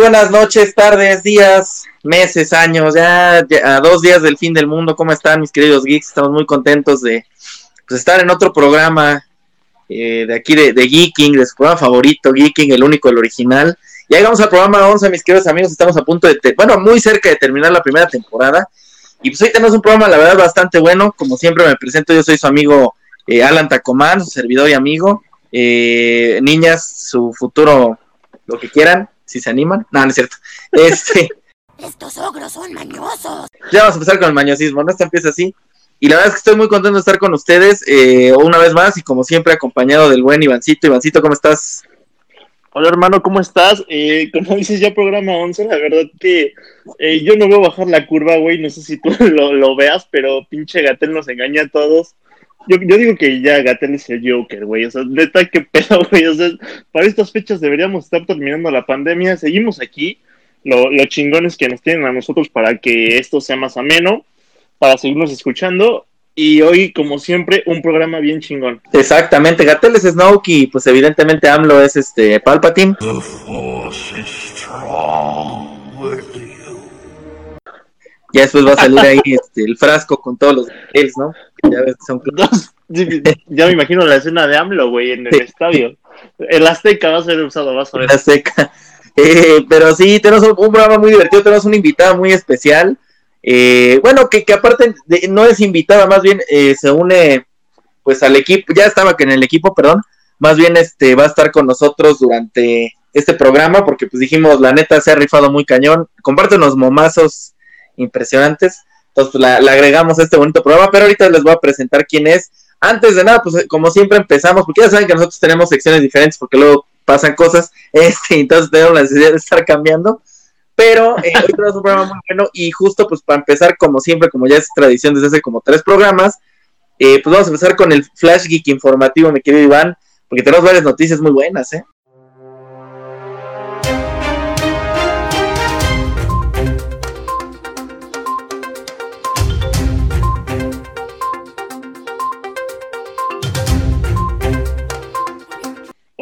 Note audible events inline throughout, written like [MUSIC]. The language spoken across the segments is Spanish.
Buenas noches, tardes, días, meses, años, ya, a dos días del fin del mundo. ¿Cómo están mis queridos geeks? Estamos muy contentos de pues, estar en otro programa eh, de aquí de, de, Geeking, de su programa favorito, Geeking, el único, el original. Ya llegamos al programa 11, mis queridos amigos, estamos a punto de, bueno, muy cerca de terminar la primera temporada. Y pues hoy tenemos un programa, la verdad, bastante bueno. Como siempre me presento, yo soy su amigo eh, Alan Tacomán, su servidor y amigo. Eh, niñas, su futuro, lo que quieran si se animan. No, no es cierto. [LAUGHS] Este. Estos ogros son mañosos. Ya vamos a empezar con el mañosismo, ¿no? Esto empieza así. Y la verdad es que estoy muy contento de estar con ustedes eh, una vez más y como siempre acompañado del buen Ivancito. Ivancito, ¿cómo estás? Hola hermano, ¿cómo estás? Eh, como dices ya programa 11, la verdad que eh, yo no veo bajar la curva, güey, no sé si tú [LAUGHS] lo, lo, veas, pero pinche Gatel nos engaña a todos. Yo, yo digo que ya Gatel es el Joker, güey. O sea, neta, qué pedo, [LAUGHS] güey. O sea, para estas fechas deberíamos estar terminando la pandemia. Seguimos aquí. Lo, lo chingón es que nos tienen a nosotros para que esto sea más ameno, para seguirnos escuchando. Y hoy, como siempre, un programa bien chingón. Exactamente, Gatel es Snoke y pues evidentemente AMLO es este Palpatine. The force is strong ya después va a salir ahí [LAUGHS] este, el frasco con todos los gels, ¿no? Ya, ves, son... ya me imagino la escena de AMLO, güey, en el estadio. El Azteca va a ser usado, vas a ver. El Azteca. Eh, pero sí, tenemos un, un, programa muy divertido, tenemos una invitada muy especial. Eh, bueno, que, que aparte de, no es invitada, más bien eh, se une pues al equipo, ya estaba que en el equipo, perdón, más bien este va a estar con nosotros durante este programa, porque pues dijimos, la neta se ha rifado muy cañón, comparte unos momazos impresionantes. Entonces pues, la, la, agregamos a este bonito programa, pero ahorita les voy a presentar quién es. Antes de nada, pues como siempre empezamos, porque ya saben que nosotros tenemos secciones diferentes porque luego pasan cosas, [LAUGHS] este, entonces tenemos la necesidad de estar cambiando. Pero eh, [LAUGHS] hoy tenemos un programa muy bueno y justo pues para empezar, como siempre, como ya es tradición desde hace como tres programas, eh, pues vamos a empezar con el Flash Geek informativo, mi querido Iván, porque tenemos varias noticias muy buenas, ¿eh?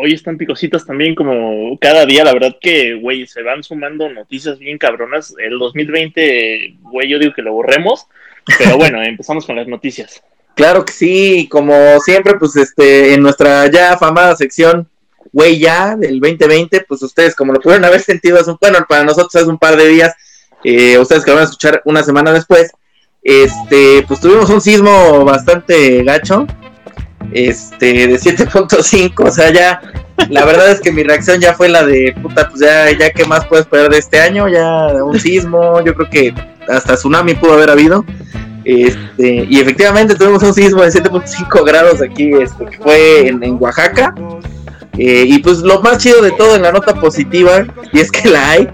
Hoy están picositas también como cada día, la verdad que, güey, se van sumando noticias bien cabronas. El 2020, güey, yo digo que lo borremos, pero [LAUGHS] bueno, empezamos con las noticias. Claro que sí, como siempre, pues este, en nuestra ya afamada sección, güey, ya del 2020, pues ustedes, como lo pudieron haber sentido, es un, bueno, para nosotros es un par de días, eh, ustedes que lo van a escuchar una semana después, este, pues tuvimos un sismo bastante gacho, este, de 7.5, o sea, ya, la verdad es que mi reacción ya fue la de, puta, pues ya, ya, ¿qué más puedes esperar de este año? Ya, un sismo, yo creo que hasta tsunami pudo haber habido, este, y efectivamente tuvimos un sismo de 7.5 grados aquí, este, que fue en, en Oaxaca, eh, y pues lo más chido de todo en la nota positiva, y es que la hay,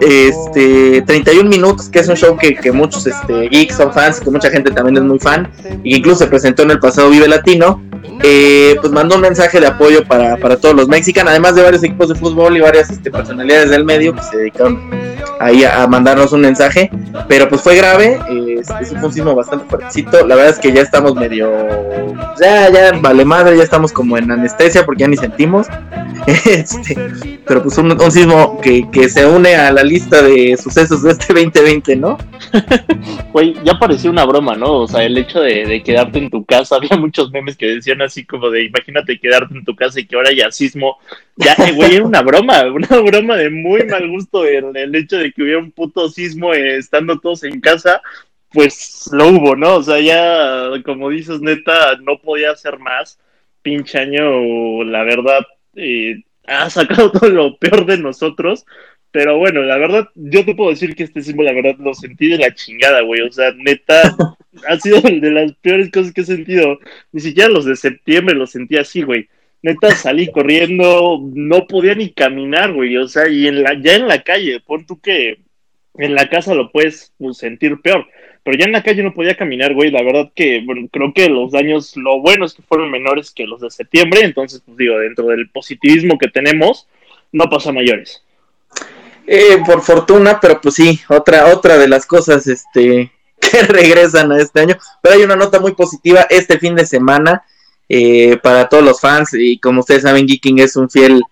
este 31 minutos, que es un show que, que muchos este, geeks son fans, que mucha gente también es muy fan, y que incluso se presentó en el pasado Vive Latino, eh, pues mandó un mensaje de apoyo para, para, todos los mexicanos, además de varios equipos de fútbol y varias este, personalidades del medio que se dedicaron ahí a, mandarnos un mensaje, pero pues fue grave, eh, es un sismo bastante fuertecito, la verdad es que ya estamos medio, ya, ya, vale madre, ya estamos como en anestesia porque ya ni sentimos, [LAUGHS] este, pero pues un, sismo que, que, se une a la lista de sucesos de este 2020, ¿no? [LAUGHS] Güey, ya parecía una broma, ¿no? O sea, el hecho de, quedarte en tu casa, [LAUGHS] había muchos memes que decían así como de, imagínate quedarte en tu casa y que ahora haya sismo, ya, güey, era una broma, una broma de muy mal gusto el, el hecho de que hubiera un puto sismo eh, estando todos en casa, pues lo hubo, ¿no? O sea, ya, como dices, neta, no podía hacer más. Pinche año, la verdad, eh, ha [LAUGHS] sacado todo lo peor de nosotros. Pero bueno, la verdad, yo te puedo decir que este sismo, la verdad, lo sentí de la chingada, güey. O sea, neta, [LAUGHS] ha sido de las peores cosas que he sentido. Ni siquiera los de septiembre los sentí así, güey. Neta, salí corriendo, no podía ni caminar, güey. O sea, y en la, ya en la calle, pon tú que en la casa lo puedes pues, sentir peor. Pero ya en la calle no podía caminar, güey. La verdad que, creo que los daños, lo bueno es que fueron menores que los de septiembre. Entonces, pues digo, dentro del positivismo que tenemos, no pasa mayores. Eh, por fortuna, pero pues sí, otra, otra de las cosas este, [LAUGHS] que regresan a este año. Pero hay una nota muy positiva este fin de semana eh, para todos los fans. Y como ustedes saben, Geeking es un fiel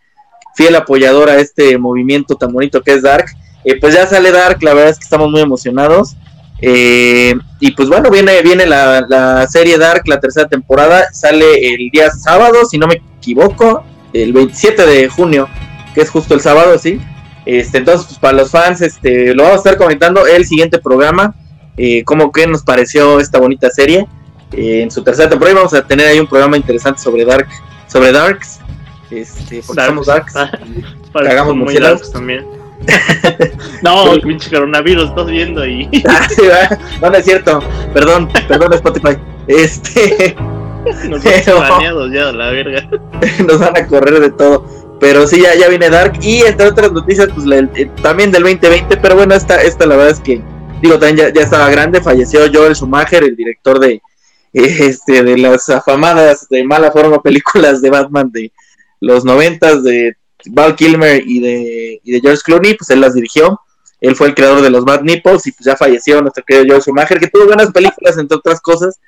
fiel apoyador a este movimiento tan bonito que es Dark. Eh, pues ya sale Dark, la verdad es que estamos muy emocionados. Eh, y pues bueno, viene, viene la, la, serie Dark, la tercera temporada, sale el día sábado, si no me equivoco, el 27 de junio, que es justo el sábado, sí. Este, entonces, pues para los fans, este, lo vamos a estar comentando el siguiente programa, eh, cómo que nos pareció esta bonita serie. Eh, en su tercera temporada vamos a tener ahí un programa interesante sobre Dark, sobre Darks, este, porque Darks. somos Darks, Ah, Para cagamos muy largos también. [LAUGHS] no, pinche coronavirus, estás viendo y [LAUGHS] Ah, sí, no, no es cierto, perdón, perdón Spotify. Este, [LAUGHS] nos Pero- ya, la verga. nos van a correr de todo. Pero sí, ya, ya viene Dark. Y entre otras noticias, pues la- eh, también del 2020. Pero bueno, esta, esta la verdad es que, digo, también ya, ya estaba grande. Falleció Joel Schumacher, el director de, este, de las afamadas, de mala forma, películas de Batman de los noventas, de Val Kilmer y de, y de George Clooney. Pues él las dirigió. Él fue el creador de los Bad Nipples y pues ya falleció nuestro querido Joel Schumacher, que tuvo buenas películas, entre otras cosas.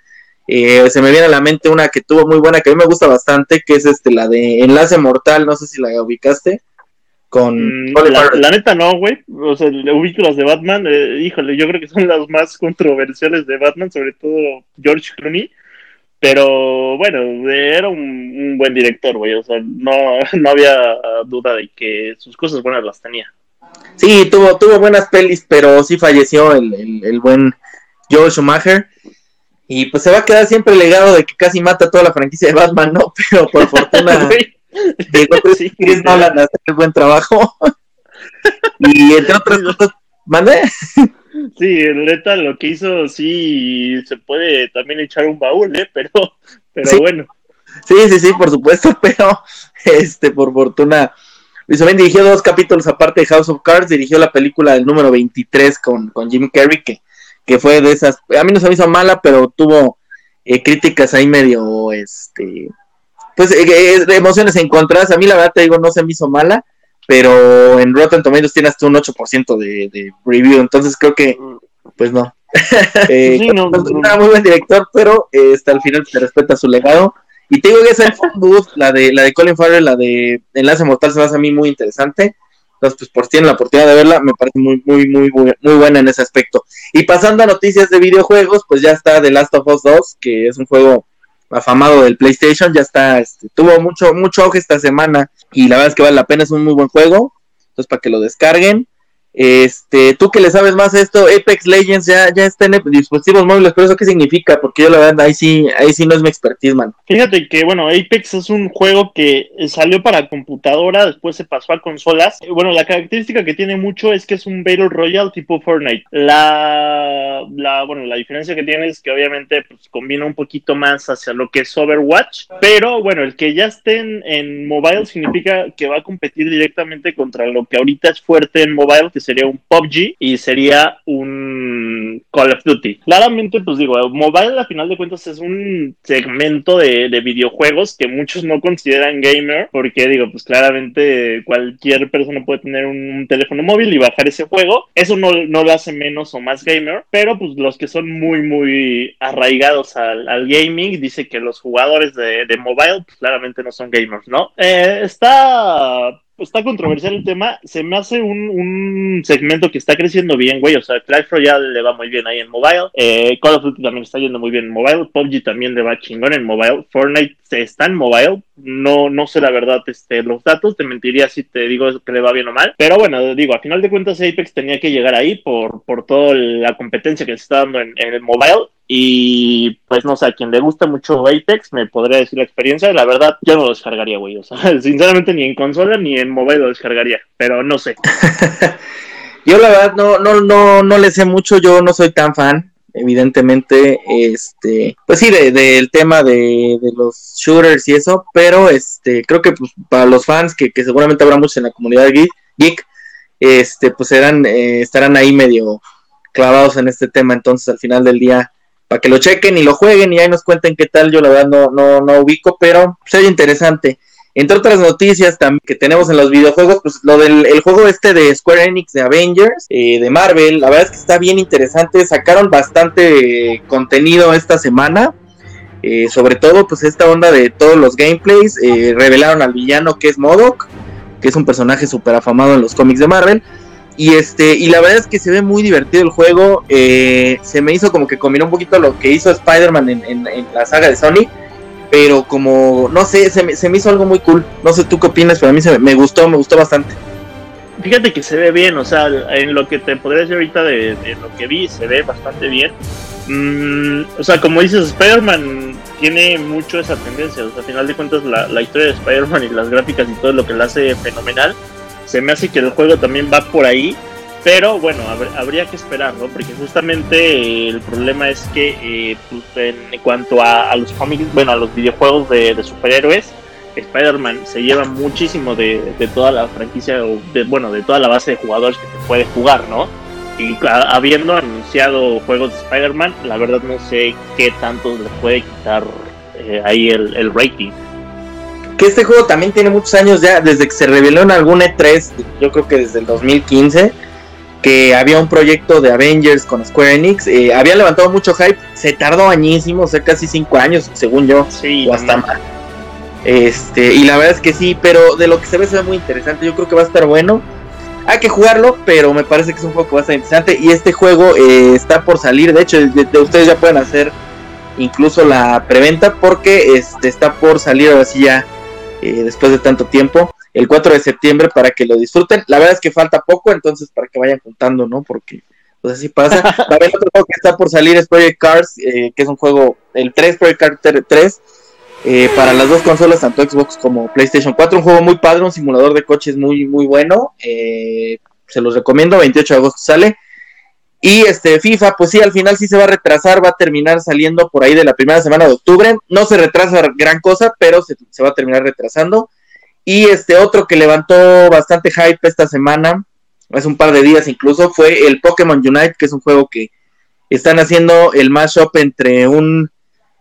Eh, se me viene a la mente una que tuvo muy buena, que a mí me gusta bastante, que es este la de Enlace Mortal, no sé si la ubicaste, con Mm, la, la neta no, güey. O sea, ubico las de Batman. eh, híjole, yo creo que son las más controversiales de Batman, sobre todo George Clooney. Pero bueno, era un, un buen director, güey. O sea, no, [LAUGHS] no había duda de que sus cosas buenas las tenía. Sí, tuvo, tuvo buenas pelis, pero sí falleció el, el, el buen Joel Schumacher. Y pues se va a quedar siempre el legado de que casi mata toda la franquicia de Batman, ¿no? [LAUGHS] Pero por fortuna [LAUGHS] llegó [LAUGHS] Sí. Chris Nolan a hacer el buen trabajo. y entre otras [LAUGHS] cosas, ¿mande? Sí, neta, lo que hizo, sí, se puede también echar un baúl, ¿eh? Pero, pero Sí. bueno. Sí, sí, sí, por supuesto, [LAUGHS] pero este, por fortuna, Luis Oben dirigió dos capítulos aparte de House of Cards, dirigió la película del número 23 con, con Jim Carrey, que, que fue de esas, a mí no se me hizo mala, pero tuvo eh, críticas ahí medio, este, pues eh, eh, emociones encontradas, a mí la verdad te digo, no se me hizo mala, pero en Rotten Tomatoes tiene hasta un 8% de, de review, entonces creo que, pues no. [LAUGHS] Eh, Sí, no, pues, no. era muy buen director, pero eh, hasta el final se respeta su legado. Y te digo que esa la de, la de Colin Farrell, la de Enlace Mortal, se me hace a mí muy interesante. Entonces, pues por si tienen la oportunidad de verla, me parece muy, muy, muy, muy buena en ese aspecto. Y pasando a noticias de videojuegos, pues ya está The Last of Us 2, que es un juego afamado del PlayStation, ya está, este, tuvo mucho, mucho auge esta semana y la verdad es que vale la pena, es un muy buen juego. Entonces, para que lo descarguen. Este, tú que le sabes más esto, Apex Legends ya, ya está en dispositivos móviles, pero eso qué significa, porque yo la verdad ahí sí, ahí sí no es mi expertise, man. Fíjate que, bueno, Apex es un juego que salió para computadora, después se pasó a consolas. Bueno, la característica que tiene mucho es que es un Battle Royale tipo Fortnite. La, la, bueno, la diferencia que tiene es que obviamente pues, combina un poquito más hacia lo que es Overwatch, pero bueno, el que ya esté en, en mobile significa que va a competir directamente contra lo que ahorita es fuerte en mobile, que sería un PUBG y sería un Call of Duty. Claramente, pues digo, mobile a final de cuentas es un segmento de, de videojuegos que muchos no consideran gamer, porque digo, pues claramente cualquier persona puede tener un, teléfono móvil y bajar ese juego. Eso no, no lo hace menos o más gamer, pero pues los que son muy, muy arraigados al, al gaming, dice que los jugadores de, de mobile, pues claramente no son gamers, ¿no? Eh, está está controversial el tema. Se me hace un, un, segmento que está creciendo bien, güey. O sea, Clash Royale le va muy bien ahí en mobile. Eh, Call of Duty también está yendo muy bien en mobile. PUBG también le va chingón en mobile. Fortnite está en mobile. No, no sé la verdad este, los datos. Te mentiría si te digo que le va bien o mal. Pero bueno, digo, a final de cuentas Apex tenía que llegar ahí por, por toda la competencia que se está dando en, en el mobile. Y pues no sé, a quien le gusta mucho Apex me podría decir la experiencia. La verdad, yo no lo descargaría, güey. O sea, [LAUGHS] sinceramente ni en consola ni en mobile lo descargaría. Pero no sé. [LAUGHS] yo la verdad no, no, no, no le sé mucho, yo no soy tan fan. Evidentemente, este, pues sí, del de, tema de, de, los shooters y eso, pero este, creo que pues, para los fans, que, que seguramente habrá muchos en la comunidad geek, geek este, pues serán, eh, estarán ahí medio clavados en este tema, entonces al final del día para que lo chequen y lo jueguen y ahí nos cuenten qué tal. Yo la verdad no, no, no ubico, pero se oye interesante. Entre otras noticias también que tenemos en los videojuegos, pues lo del el juego este de Square Enix de Avengers, eh, de Marvel, la verdad es que está bien interesante. Sacaron bastante contenido esta semana. Eh, sobre todo, pues esta onda de todos los gameplays. eh, revelaron al villano que es Modok. que es un personaje súper afamado en los cómics de Marvel. Y este, y la verdad es que se ve muy divertido el juego. Eh, se me hizo como que combinó un poquito lo que hizo Spider-Man en, la saga de Sony. Pero como, no sé, se me, se me hizo algo muy cool. No sé tú qué opinas, pero a mí se me, gustó, me gustó bastante. Fíjate que se ve bien, o sea, en lo que te podría decir ahorita de, lo que vi, se ve bastante bien. Mm, o sea, como dices, Spider-Man tiene mucho esa tendencia. O sea, a final de cuentas, la, la historia de Spider-Man y las gráficas y todo lo que la hace fenomenal se me hace que el juego también va por ahí. Pero bueno, habría que esperar, ¿no? Porque justamente eh, el problema es que eh, pues, en cuanto a, los cómics, bueno, a los videojuegos de, superhéroes, Spider-Man se lleva muchísimo de, toda la franquicia, de, bueno, de toda la base de jugadores que se puede jugar, ¿no? Y habiendo anunciado juegos de Spider-Man, la verdad no sé qué tanto le puede quitar eh, ahí el rating que este juego también tiene muchos años ya, desde que se reveló en algún E3, yo creo que desde el 2015, que había un proyecto de Avengers con Square Enix, eh, había levantado mucho hype, se tardó añísimo, o sea, casi 5 años, según yo, o hasta más. Este, y la verdad es que sí, pero de lo que se ve se ve muy interesante, yo creo que va a estar bueno. Hay que jugarlo, pero me parece que es un juego que va a estar interesante. Y este juego eh, está por salir, de hecho, ustedes ya pueden hacer incluso la preventa porque este, está por salir ahora sí ya eh, después de tanto tiempo, el 4 de septiembre para que lo disfruten. La verdad es que falta poco, entonces para que vayan juntando, ¿no? Porque pues así pasa. [LAUGHS] También otro juego que está por salir es Project Cars, eh, que es un juego, el 3, Project Cars 3, eh, para las dos consolas, tanto Xbox como PlayStation 4. Un juego muy padre, un simulador de coches muy, muy bueno. se los recomiendo, 28 de agosto sale. Y este FIFA, pues sí, al final sí se va a retrasar, va a terminar saliendo por ahí de la primera semana de octubre. No se retrasa gran cosa, pero se, va a terminar retrasando. Y este otro que levantó bastante hype esta semana, hace un par de días incluso, fue el Pokémon Unite, que es un juego que están haciendo el mashup entre un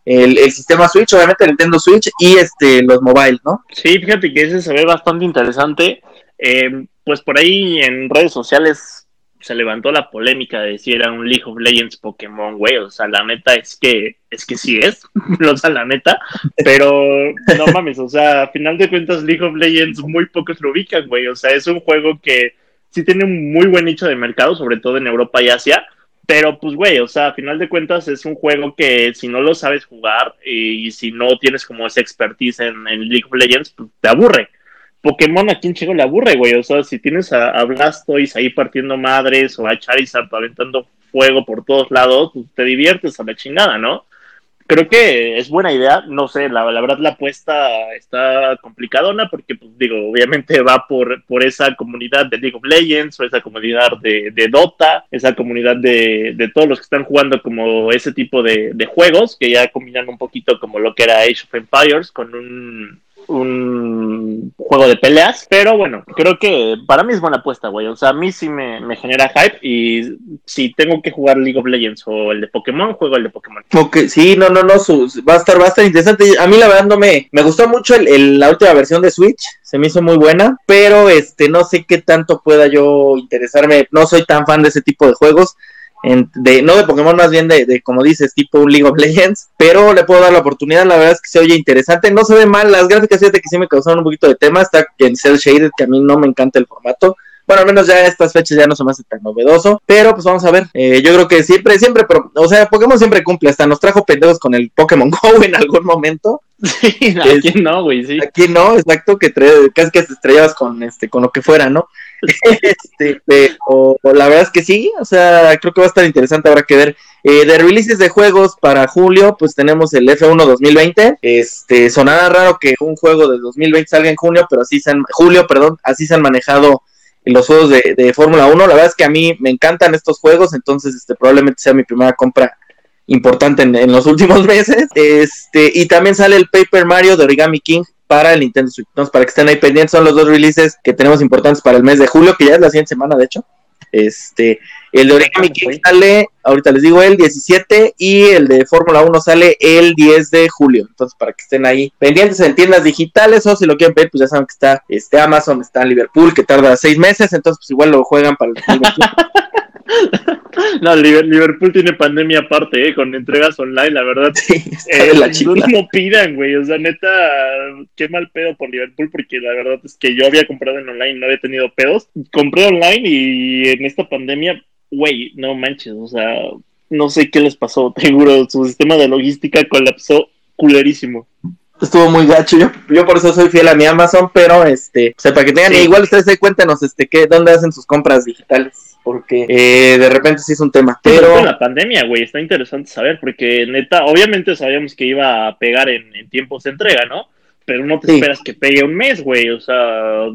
el, sistema Switch, obviamente el Nintendo Switch, y este los mobile, ¿no? Sí, fíjate que ese se ve bastante interesante. Eh, pues por ahí en redes sociales se levantó la polémica de si era un League of Legends Pokémon, güey. O sea, la neta es que, es que sí es, [LAUGHS] o sea, la neta. Pero no mames, o sea, a final de cuentas, League of Legends muy pocos lo ubican, güey. O sea, es un juego que sí tiene un muy buen nicho de mercado, sobre todo en Europa y Asia. Pero pues, güey, o sea, a final de cuentas es un juego que si no lo sabes jugar y, si no tienes como esa expertise en, en League of Legends, pues te aburre. Pokémon a quién chico le aburre, güey. O sea, si tienes a, Blastoise ahí partiendo madres o a Charizard aventando fuego por todos lados, pues te diviertes a la chingada, ¿no? Creo que es buena idea, no sé, la, verdad la apuesta está complicadona porque, pues digo, obviamente va por, por esa comunidad de League of Legends o esa comunidad de, Dota, esa comunidad de, de, todos los que están jugando como ese tipo de, de juegos que ya combinan un poquito como lo que era Age of Empires con un un juego de peleas, pero bueno, creo que para mí es buena apuesta, güey. O sea, a mí sí me, genera hype y si tengo que jugar League of Legends o el de Pokémon, juego el de Pokémon. Sí, no, no, no, va a estar, va interesante. A mí la verdad no me, me gustó mucho la última versión de Switch, se me hizo muy buena, pero este, no sé qué tanto pueda yo interesarme. No soy tan fan de ese tipo de juegos de, no de Pokémon, más bien de, como dices, tipo un League of Legends, pero le puedo dar la oportunidad, la verdad es que se oye interesante, no se ve mal, las gráficas fíjate que sí me causaron un poquito de tema, está en Cell Shaded, que a mí no me encanta el formato, bueno, al menos ya estas fechas ya no se me hace tan novedoso, pero pues vamos a ver. Eh, yo creo que siempre, siempre, o sea, Pokémon siempre cumple, hasta nos trajo pendejos con el Pokémon [LAUGHS] Go en algún momento. Sí, aquí no, güey, sí. Aquí no, exacto, que casi que te estrellabas con este, con lo que fuera, ¿no? [LAUGHS] este, o, la verdad es que sí, o sea, creo que va a estar interesante, habrá que ver. Eh, de releases de juegos para julio, pues tenemos el F1 2020. Este, sonará raro que un juego de 2020 salga en junio, pero así se han, julio, perdón, así se han manejado los juegos de, Fórmula 1. La verdad es que a mí me encantan estos juegos, entonces este, probablemente sea mi primera compra importante en, los últimos [LAUGHS] meses. Este, y también sale el Paper Mario de Origami King para el Nintendo Switch. Entonces, para que estén ahí pendientes, son los dos releases que tenemos importantes para el mes de julio, que ya es la siguiente semana, de hecho. Este, el de Origami King sale, ahorita les digo, el 17 y el de Fórmula 1 sale el 10 de julio. Entonces, para que estén ahí pendientes en tiendas digitales o si lo quieren ver, pues ya saben que está este Amazon, está en Liverpool, que tarda seis meses, entonces pues igual lo juegan para el [LAUGHS] No, Liverpool tiene pandemia aparte, ¿eh? con entregas online, la verdad. Eh, la no pidan, güey. O sea, neta, qué mal pedo por Liverpool, porque la verdad es que yo había comprado en online, no había tenido pedos. Compré online y en esta pandemia, güey, no manches, o sea, no sé qué les pasó, [LAUGHS] seguro, su sistema de logística colapsó culerísimo estuvo muy gacho. Yo, yo por eso soy fiel a mi Amazon, pero este, o sea, para que tengan, igual ustedes se cuéntenos este qué, dónde hacen sus compras digitales, porque eh, de repente sí es un tema. Pero la pandemia, güey, está interesante saber, porque neta, obviamente sabíamos que iba a pegar en, tiempos de entrega, ¿no? Pero no te esperas que pegue un mes, güey. O sea,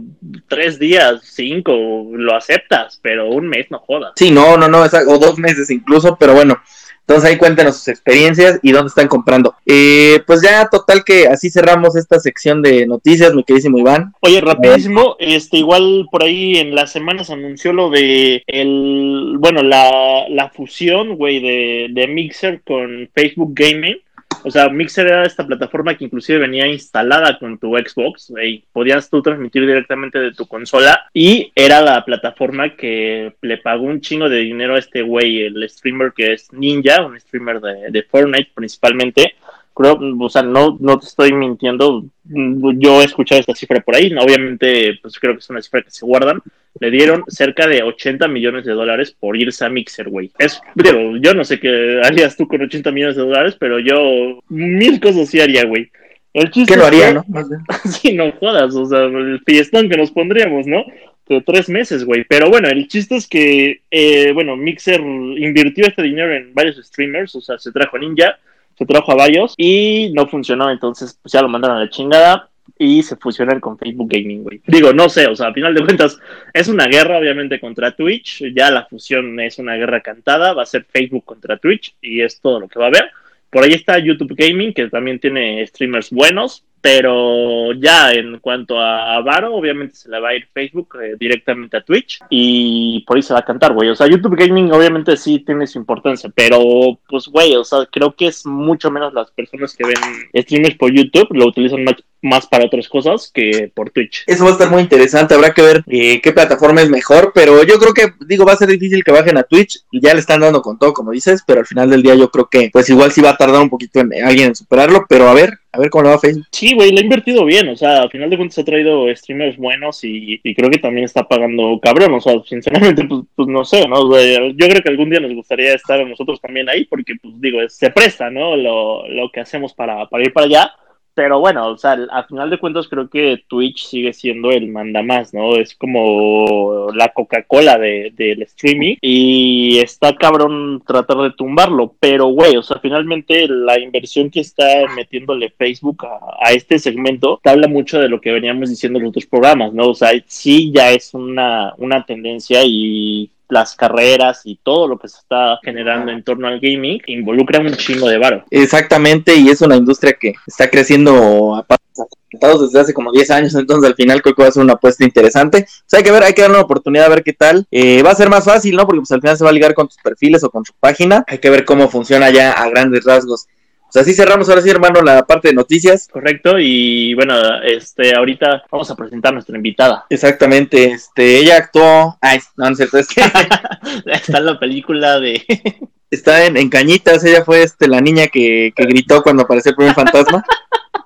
tres días, cinco, lo aceptas, pero un mes no jodas. Sí, no, no, no, o dos meses incluso, pero bueno, entonces ahí cuéntenos sus experiencias y dónde están comprando. Eh, pues ya total que así cerramos esta sección de noticias, mi queridísimo Iván. Oye, rapidísimo, este igual por ahí en las semanas anunció lo de el, bueno, la, la fusión, güey, de, de Mixer con Facebook Gaming o sea, Mixer era esta plataforma que inclusive venía instalada con tu Xbox y podías tú transmitir directamente de tu consola y era la plataforma que le pagó un chingo de dinero a este güey, el streamer que es Ninja, un streamer de, de Fortnite principalmente, o sea, no, no te estoy mintiendo, yo he escuchado esta cifra por ahí, obviamente, pues creo que es una cifra que se guardan, le dieron cerca de 80 millones de dólares por irse a Mixer, güey. Es, digo, yo no sé qué harías tú con 80 millones de dólares, pero yo mil cosas sí haría, güey. El chiste ¿Qué lo haría, no? [LAUGHS] sí, no jodas, o sea, el fiestón que nos pondríamos, ¿no? De tres meses, güey. Pero bueno, el chiste es que, eh, bueno, Mixer invirtió este dinero en varios streamers, o sea, se trajo a Ninja, se trajo a varios y no funcionó, entonces pues ya lo mandaron a la chingada y se fusionan con Facebook Gaming, güey. Digo, no sé, o sea, a final de cuentas es una guerra obviamente contra Twitch, ya la fusión es una guerra cantada, va a ser Facebook contra Twitch y es todo lo que va a haber. Por ahí está YouTube Gaming, que también tiene streamers buenos, pero ya en cuanto a Varo, obviamente se le va a ir Facebook eh, directamente a Twitch y por ahí se va a cantar, güey. O sea, YouTube Gaming obviamente sí tiene su importancia, pero pues, güey, o sea, creo que es mucho menos las personas que ven streamers por YouTube, lo utilizan más, más para otras cosas que por Twitch. Eso va a estar muy interesante, habrá que ver eh, qué plataforma es mejor, pero yo creo que, digo, va a ser difícil que bajen a Twitch y ya le están dando con todo, como dices, pero al final del día yo creo que, pues igual sí va a tardar un poquito en alguien en superarlo, pero a ver, a ver cómo le va. Sí, güey, le ha invertido bien. O sea, al final de cuentas ha traído streamers buenos y, creo que también está pagando cabrón. O sea, sinceramente, pues, pues no sé, ¿no? yo creo que algún día nos gustaría estar nosotros también ahí porque, pues digo, se presta, ¿no? Lo, lo que hacemos para, para ir para allá pero bueno, o sea, al final de cuentas creo que Twitch sigue siendo el manda más, ¿no? Es como la Coca-Cola del de, streaming y está cabrón tratar de tumbarlo, pero güey, o sea, finalmente la inversión que está metiéndole Facebook a, este segmento te habla mucho de lo que veníamos diciendo en los otros programas, ¿no? O sea, sí ya es una, una tendencia y las carreras y todo lo que se está generando en torno al gaming involucra un chingo de varo. Exactamente, y es una industria que está creciendo a pasos desde hace como 10 años, entonces al final creo que va a ser una apuesta interesante. O hay que ver, hay que darle una oportunidad a ver qué tal. Eh, va a ser más fácil, ¿no? Porque pues al final se va a ligar con tus perfiles o con su página. Hay que ver cómo funciona ya a grandes rasgos o sea, así cerramos ahora sí, hermano, la parte de noticias. Correcto, y bueno, este, ahorita vamos a presentar a nuestra invitada. Exactamente, este, ella actuó, ay, no, no es es que... [LAUGHS] Está en la película de... [LAUGHS] Está en, en, Cañitas, ella fue este, la niña que, que gritó cuando apareció el primer fantasma. [LAUGHS]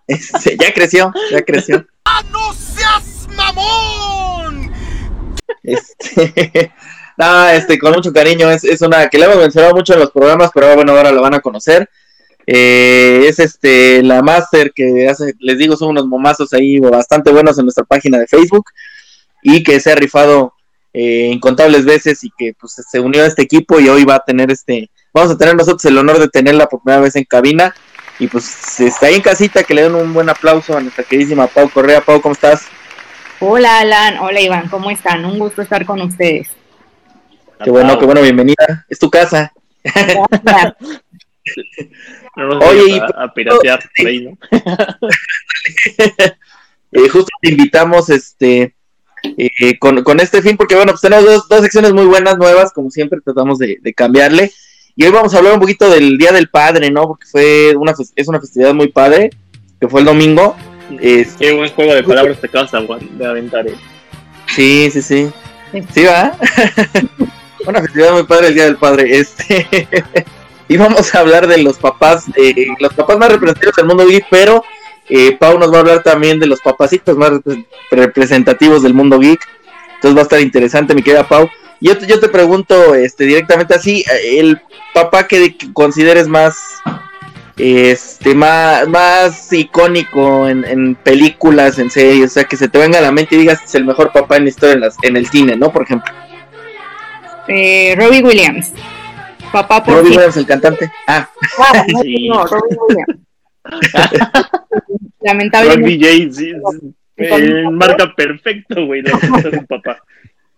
Este, ya creció, ya creció. ¡Ah, no seas mamón! Este... Ah, este, con mucho cariño, es, es una que le hemos mencionado mucho en los programas, pero bueno, ahora la van a conocer. Eh, es este la máster que hace, les digo, son unos momazos ahí bastante buenos en nuestra página de Facebook y que se ha rifado eh, incontables veces y que pues se unió a este equipo y hoy va a tener este, vamos a tener nosotros el honor de tenerla por primera vez en cabina y pues está ahí en casita que le den un buen aplauso a nuestra queridísima Pau Correa. Pau, ¿cómo estás? Hola Alan, hola Iván, ¿cómo están? Un gusto estar con ustedes. Qué bueno, qué bueno, bienvenida. Es tu casa. Oye, a, piratear [LAUGHS] eh, justo te invitamos este eh, con, este fin, porque bueno, pues tenemos dos, dos secciones muy buenas, nuevas, como siempre tratamos de, cambiarle. Y hoy vamos a hablar un poquito del Día del Padre, ¿no? Porque fue una, es una festividad muy padre, que fue el domingo. Qué buen juego de palabras te acabas de aventar, eh. Sí, sí, sí. Sí, va. [LAUGHS] Una festividad muy padre el Día del Padre. Este. [LAUGHS] y vamos a hablar de los papás, de los papás más representativos del mundo geek, pero eh, Pau nos va a hablar también de los papacitos más repre- representativos del mundo geek. Entonces va a estar interesante, mi querida Pau. Yo te, yo te pregunto este, directamente así, eh, el papá que, consideres más este más, más icónico en, en películas, en series, o sea, que se te venga a la mente y digas es el mejor papá en la historia en, las- en el cine, ¿no? Por ejemplo, Eh, Robbie Williams. Papá por Robbie siempre. Williams, el cantante. Ah, Ah, [LAUGHS] no, Sí. no, Robbie Williams. [LAUGHS] Lamentablemente. Sí, sí, eh, marca perfecto, güey, es un papá.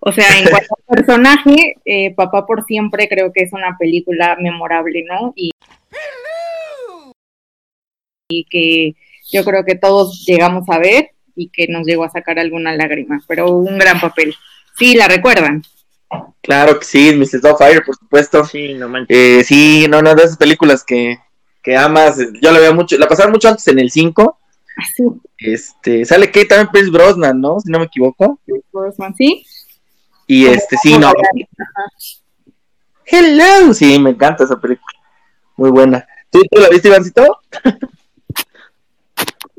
O sea, en cuanto a personaje, eh, Papá por siempre creo que es una película memorable, ¿no? Y, y que yo creo que todos llegamos a ver y que nos llegó a sacar alguna lágrima, pero un gran papel. Sí, la recuerdan. Claro que sí, Mrs. Doubtfire, por supuesto. Sí, no manches. Eh, sí, no, no, de esas películas que, que amas. eh, Yo la veía mucho, la pasaron mucho antes en el 5. Así, Este, sale que también Pierce Brosnan, ¿no? Si no me equivoco. Brosnan, ¿sí? Y este, sí, no. Hello, sí, me encanta esa película. Muy buena. ¿Tú, tú la viste, Ivancito? [LAUGHS]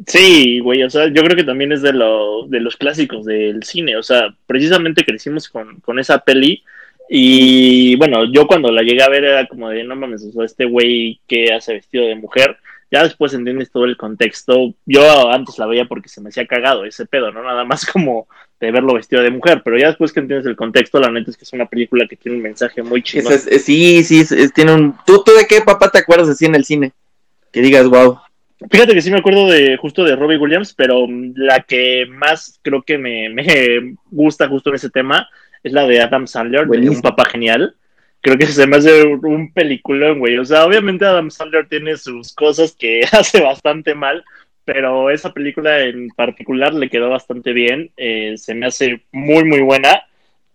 Sí, güey, o sea, yo creo que también es de, lo, de los clásicos del cine, o sea, precisamente crecimos con, con esa peli y bueno, yo cuando la llegué a ver era como de, no mames, o sea, este güey que hace vestido de mujer, ya después entiendes todo el contexto, yo antes la veía porque se me hacía cagado ese pedo, ¿no? Nada más como de verlo vestido de mujer, pero ya después que entiendes el contexto, la neta es que es una película que tiene un mensaje muy chido. Eh, sí, sí, es- es- tiene un... ¿Tú, ¿Tú de qué papá te acuerdas así en el cine? Que digas, wow. Fíjate que sí me acuerdo de justo de Robbie Williams, pero mm, la que más creo que me, me [LAUGHS] gusta justo en ese tema es la de Adam Sandler, de. Un Papá Genial. Creo que se me hace un peliculón, güey. O sea, obviamente Adam Sandler tiene sus cosas que [LAUGHS] hace bastante mal, pero esa película en particular le quedó bastante bien. Eh, se me hace muy, muy buena.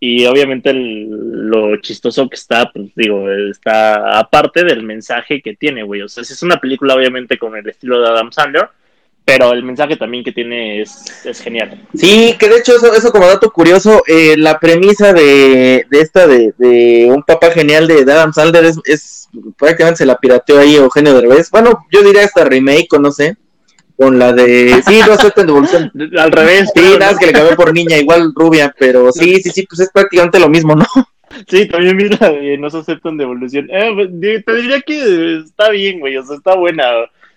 Y obviamente el- lo chistoso que está, pues digo, está aparte del mensaje que tiene, güey. O sea, es una película obviamente con el estilo de Adam Sandler, pero el mensaje también que tiene es, es genial. Sí, que de hecho eso, eso como dato curioso, eh, la premisa de, de esta de, de un papá genial de Adam Sandler es, es prácticamente se la pirateó ahí Eugenio Derbez. Bueno, yo diría esta remake o no sé, con la de sí, no aceptan devolución. [LAUGHS] Al revés, Sí, nada más que le cambió por niña, igual rubia, pero sí, sí, sí, pues es prácticamente lo mismo, ¿no? sí, también la de no se aceptan devolución. Eh, pues, te diría que está bien, güey, o sea, está buena.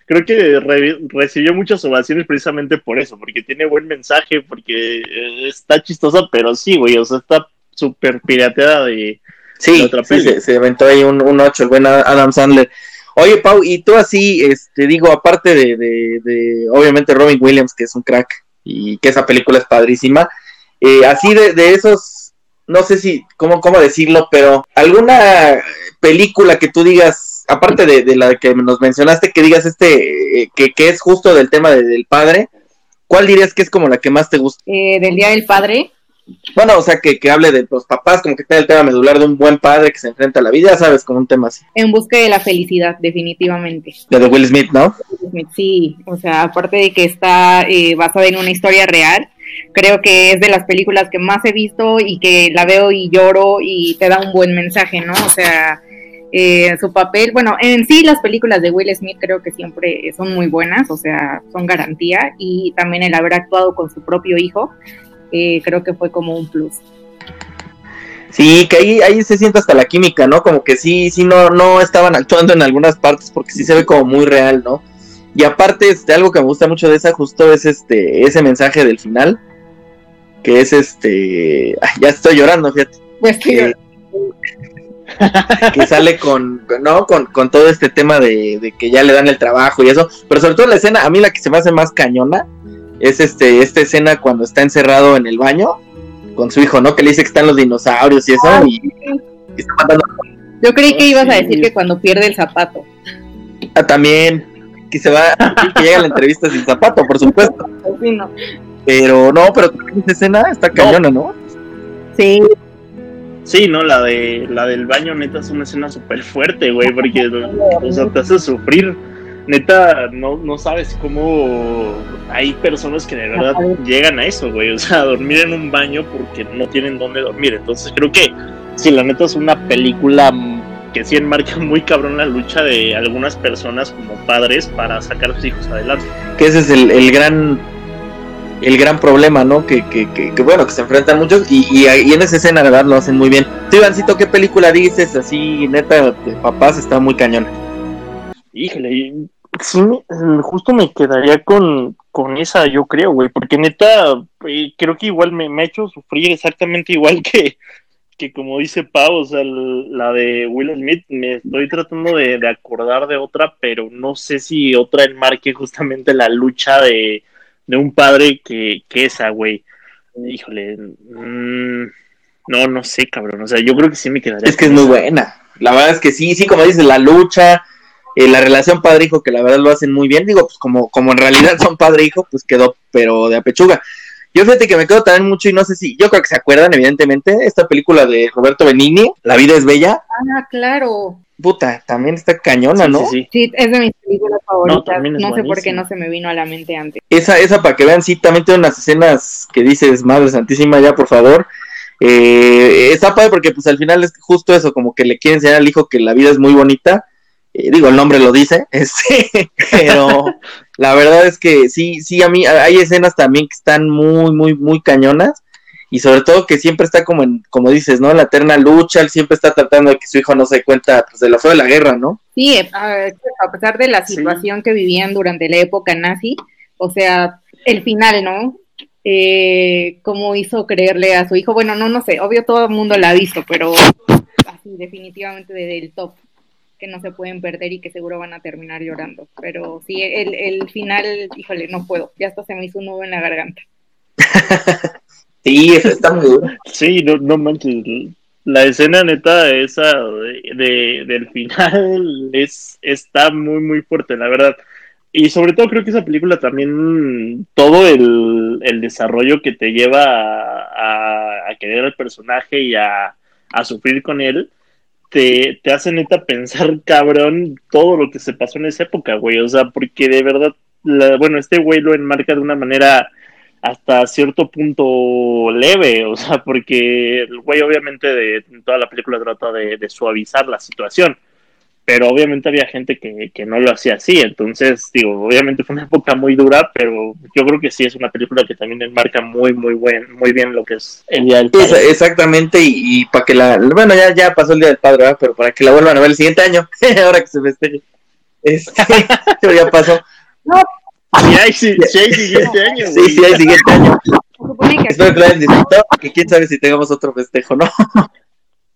Creo que re- recibió muchas ovaciones precisamente por eso, porque tiene buen mensaje, porque eh, está chistosa, pero sí, güey, o sea, está súper pirateada de... Sí, otra sí, se, se aventó ahí un, un 8, el buen Adam Sandler. Oye, Pau, y tú así, este, digo, aparte de, de, de, obviamente, Robin Williams, que es un crack, y que esa película es padrísima, eh, así de, de esos, no sé si, cómo, cómo decirlo, pero alguna película que tú digas, aparte de, la que nos mencionaste, que digas este, eh, que, que es justo del tema de- del padre, ¿cuál dirías que es como la que más te gusta? Eh, del Día del Padre. Bueno, o sea, que, que hable de los papás, como que está el tema medular de un buen padre que se enfrenta a la vida, ya sabes, como un tema así. En busca de la felicidad, definitivamente. La de Will Smith, ¿no? Sí, o sea, aparte de que está eh, basada en una historia real, creo que es de las películas que más he visto y que la veo y lloro y te da un buen mensaje, ¿no? O sea, eh, su papel, bueno, en sí las películas de Will Smith creo que siempre son muy buenas, o sea, son garantía y también el haber actuado con su propio hijo, eh, creo que fue como un plus. Sí, que ahí, ahí se siente hasta la química, ¿no? Como que sí, sí, no, no estaban actuando en algunas partes porque sí se ve como muy real, ¿no? Y aparte, este, algo que me gusta mucho de esa justo es este, ese mensaje del final, que es este, ay, ya estoy llorando, fíjate, Pues sí, que, [LAUGHS] que sale con, con- ¿no? Con, con todo este tema de, de que ya le dan el trabajo y eso, pero sobre todo la escena, a mí la que se me hace más cañona es este, esta escena cuando está encerrado en el baño con su hijo, ¿no? Que le dice que están los dinosaurios y eso, y, y está matando yo creí que ibas a decir que cuando pierde el zapato. Ah, también que se va, [LAUGHS] que llega a la entrevista sin zapato, por supuesto. Pues sí, no. Pero no, pero esa escena está cañona, ¿no? Sí, Sí, no, la de la del baño, neta, es una escena súper fuerte, güey, porque o sea, te hace sufrir. Neta, no, no sabes cómo hay personas que de verdad llegan a eso, güey. O sea, a dormir en un baño porque no tienen dónde dormir. Entonces creo que sí, la neta es una película que sí enmarca [LAUGHS] muy cabrón la lucha de algunas personas como padres para sacar a sus hijos adelante. Que ese es el, el gran el gran problema, ¿no? Que, que, que, que bueno, que se enfrentan muchos y, y, y, en esa escena, la verdad, lo hacen muy bien. Tú, Ivancito, ¿qué película dices? Así, neta, de papás está muy cañón. Híjole, sí, justo me quedaría con, con esa, yo creo, güey, porque neta, eh, creo que igual me, me, ha hecho sufrir exactamente igual que, que como dice Pau, o sea, la de Will Smith, me estoy tratando de, de acordar de otra, pero no sé si otra enmarque justamente la lucha de de un padre que, que esa, güey. Híjole, mmm, no, no sé, cabrón. O sea, yo creo que sí me quedaría. Es que es muy buena. La verdad es que sí, sí, como dices, la lucha, eh, la relación padre-hijo, que la verdad lo hacen muy bien. Digo, pues como, como en realidad [LAUGHS] son padre-hijo, pues quedó, pero de apechuga. Yo fíjate que me quedo también mucho y no sé si, yo creo que se acuerdan, evidentemente, esta película de Roberto Benigni, La vida es bella. Ah, claro. Puta, también está cañona, Sí, ¿no? sí, sí. Sí, es de mis películas favoritas. es No, sé por qué no se me vino a la mente antes. Esa, esa para que vean, sí, también tiene unas escenas que dices, Madre Santísima, ya por favor. Eh, está padre porque pues al final es justo eso, como que le quiere enseñar al hijo que la vida es muy bonita. Eh, digo, el nombre lo dice, [LAUGHS] este, pero la verdad es que sí, sí, a mí hay escenas también que están muy, muy, muy cañonas. Y sobre todo que siempre está como en, como dices, ¿no? En la eterna lucha, él siempre está tratando de que su hijo no se cuenta pues, de lo feo de la guerra, ¿no? Sí, a a pesar de la Sí. situación que vivían durante la época nazi, o sea, el final, ¿no? Eh, cómo hizo creerle a su hijo, bueno, no, no sé, obvio todo el mundo la ha visto, pero así definitivamente de- del top, que no se pueden perder y que seguro van a terminar llorando. Pero sí, el, el final, híjole, no puedo, ya hasta se me hizo un nudo en la garganta. [LAUGHS] Sí, está muy duro. Sí, no, no manches. La escena neta esa de, de- del final es está muy muy fuerte, la verdad. Y sobre todo creo que esa película también todo el, el desarrollo que te lleva a, a- a querer al personaje y a, a sufrir con él te, te hace neta pensar [LAUGHS] cabrón todo lo que se pasó en esa época, güey. O sea, porque de verdad, la- bueno, este güey lo enmarca de una manera hasta cierto punto leve, [LAUGHS] o sea, porque el güey obviamente de toda la película trata de, de suavizar la situación, pero obviamente había gente que, que no lo hacía así, entonces digo, obviamente fue una época muy dura, pero yo creo que sí es una película que también enmarca muy, muy buen, muy bien lo que es el día del padre. exactamente, y, y para que la, bueno, ya, ya pasó el Día del Padre, ¿verdad? pero para que la vuelvan a ver el siguiente año, ahora que se festeje. Este, pero ya pasó. Sí, hay, sí, sí hay siguiente año, Sí, güey. sí, el siguiente año. Que Espero que lo hayan disfrutado, porque quién sabe si tengamos otro festejo, ¿no?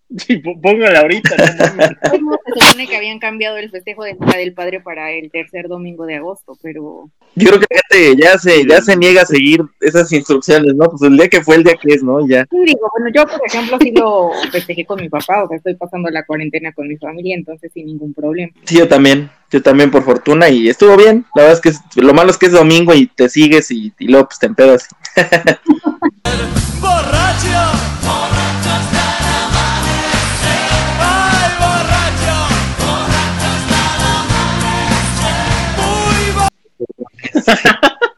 [LAUGHS] Sí, pó- póngala ahorita, no [LAUGHS] se supone que habían cambiado el festejo del Día del Padre para el tercer domingo de agosto, pero Yo creo que ya se, ya se niega a seguir esas instrucciones, ¿no? Pues el día que fue el día que es, ¿no? Ya. Sí, digo, bueno, yo por ejemplo sí lo festejé con mi papá, o sea, estoy pasando la cuarentena con mi familia, entonces sin ningún problema. Sí, yo también, yo también por fortuna, y estuvo bien. La verdad es que es- lo malo es que es domingo y te sigues y, y luego pues te empedas. [LAUGHS] Borracho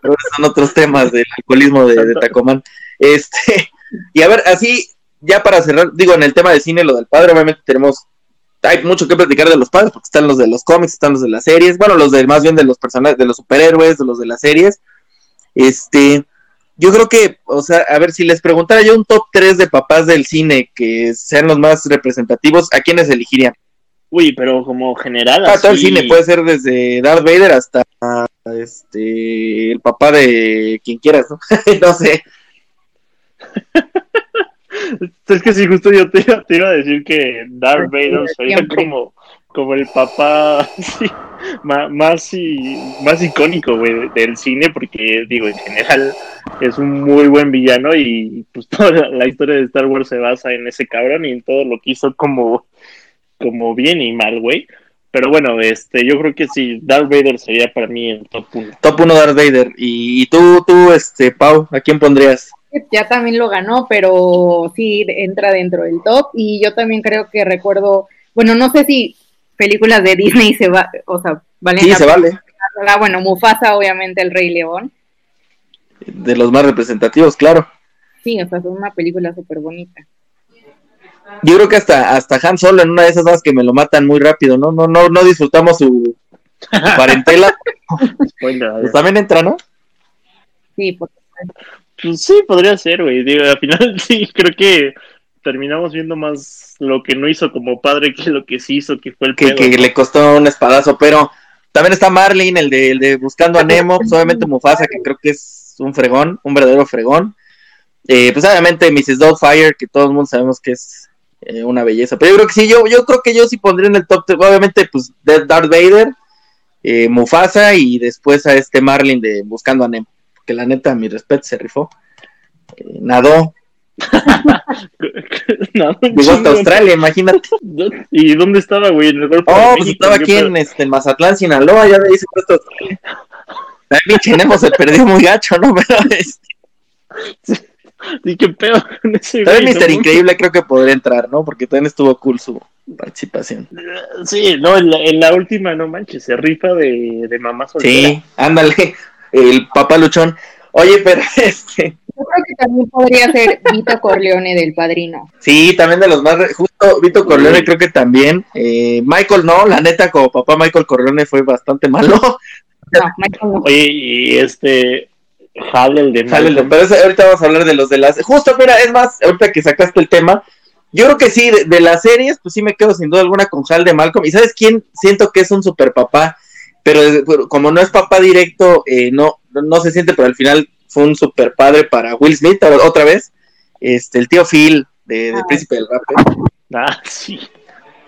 Pero son otros temas del alcoholismo de, de Tacomán. Este, y a ver, así, ya para cerrar, digo, en el tema de cine, lo del padre, obviamente tenemos, hay mucho que platicar de los padres, porque están los de los cómics, están los de las series, bueno, los de más bien de los personajes, de los superhéroes, de los de las series. Este, yo creo que, o sea, a ver, si les preguntara yo un top 3 de papás del cine que sean los más representativos, ¿a quiénes elegirían? Uy, pero como general. Ah, todo el cine puede ser desde Darth Vader hasta este el papá de quien quieras, ¿no? [LAUGHS] no sé. Es que sí, justo yo te iba, te iba a decir que Darth Vader sería Siempre. como, como el papá [LAUGHS] sí, más, y- más icónico güey, del cine, porque digo, en general es un muy buen villano y pues [LAUGHS] toda la, la historia de Star Wars se basa en ese cabrón y en todo lo que hizo como, como bien y mal, güey. Pero bueno, este, yo creo que sí, Darth Vader sería para mí el top 1. Top 1 Darth Vader. Y, y tú, tú, este, Pau, ¿a quién pondrías? Ya también lo ganó, pero sí entra dentro del top y yo también creo que recuerdo, bueno, no sé si películas de Disney se va, o sea, valen Sí, la se vale. Bueno, Mufasa, obviamente, El Rey León. De los más representativos, claro. Sí, o sea, es una película súper bonita. Yo creo que hasta, hasta Han Solo en una de esas cosas que me lo matan muy rápido, ¿no? No, no, no disfrutamos su, [LAUGHS] su parentela. Pues también entra, ¿no? Sí, porque Pues sí, podría ser, güey. Digo, al final [LAUGHS] sí, creo que terminamos viendo más lo que no hizo como padre que lo que sí hizo, que fue el Que, pedo. que le costó un espadazo, pero también está Marlin, el de, el de Buscando a Nemo, pues obviamente Mufasa, que creo que es un fregón, un verdadero fregón. Eh, pues obviamente Mrs. Doubtfire, que todo el mundo sabemos que es eh, una belleza. Pero yo creo que sí, yo, yo creo que yo sí pondría en el top, tres, obviamente, pues Darth Vader, eh, Mufasa y después a este Marlin de Buscando a Nemo. Que la neta, mi respeto, se rifó. Eh, nadó, [LAUGHS] No, llegó hasta Australia, imagínate. [LAUGHS] ¿Y dónde estaba, güey? En el Golfo de Oh, pues México, estaba ¿qué aquí en, este, en Mazatlán, Sinaloa, ya se fue hasta Australia. Pinche Nemo se perdió muy gacho, ¿no? [LAUGHS] Pero este, [LAUGHS] Sí, qué pedo con ese también Mister ¿no? Increíble creo que podría entrar, ¿no? Porque también estuvo cool su participación. Sí, no, en la, en la última, no manches, se rifa de, de mamá soltera. Sí, ándale, el papá luchón. Oye, pero [LAUGHS] este, yo creo que también podría ser Vito Corleone del Padrino. sí, también de los más, re- justo Vito Corleone Sí. creo que también. Eh, Michael no, la neta, como papá Michael Corleone fue bastante malo. No, Michael no. Oye, y este, Hal, el de Sale el de- Malcolm. pero ese- ahorita vamos a hablar de los de las. Justo, mira, es más, ahorita que sacaste el tema, yo creo que sí, de, de las series, pues sí me quedo sin duda alguna con Hal de Malcolm. ¿Y sabes quién? Siento que es un super papá, pero, es- pero como no es papá directo, eh, no, no se siente, pero al final fue un super padre para Will Smith, otra vez. Este, el tío Phil de, de Ah. Príncipe del Rap. ¿eh? Ah, sí.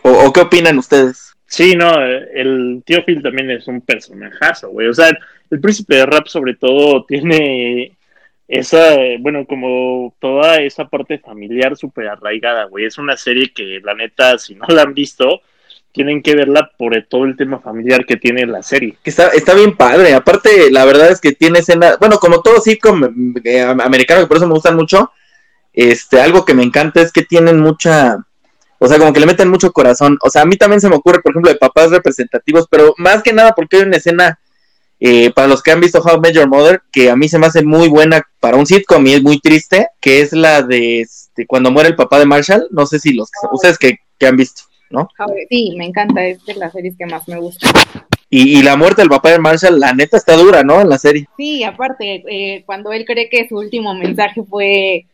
¿O, o qué opinan ustedes? Sí, no, el tío Phil también es un personajazo, güey. O sea, el príncipe de rap sobre todo tiene esa, bueno, como toda esa parte familiar súper arraigada, güey. Es una serie que la neta, si no la han visto, tienen que verla por todo el tema familiar que tiene la serie. que está, está bien padre. Aparte, la verdad es que tiene escena, bueno, como todo sitcom eh, americano, que por eso me gustan mucho, este, algo que me encanta es que tienen mucha, o sea, como que le meten mucho corazón. O sea, a mí también se me ocurre, por ejemplo, de papás representativos, pero más que nada porque hay una escena, eh, para los que han visto How I Met Your Mother, que a mí se me hace muy buena para un sitcom y es muy triste, que es la de este, cuando muere el papá de Marshall. No sé si los, ustedes que, que han visto, ¿no? Sí, me encanta, es de las series que más me gusta. Y, y la muerte del papá de Marshall, la neta está dura, ¿no? En la serie. Sí, aparte, eh, cuando él cree que su último mensaje fue,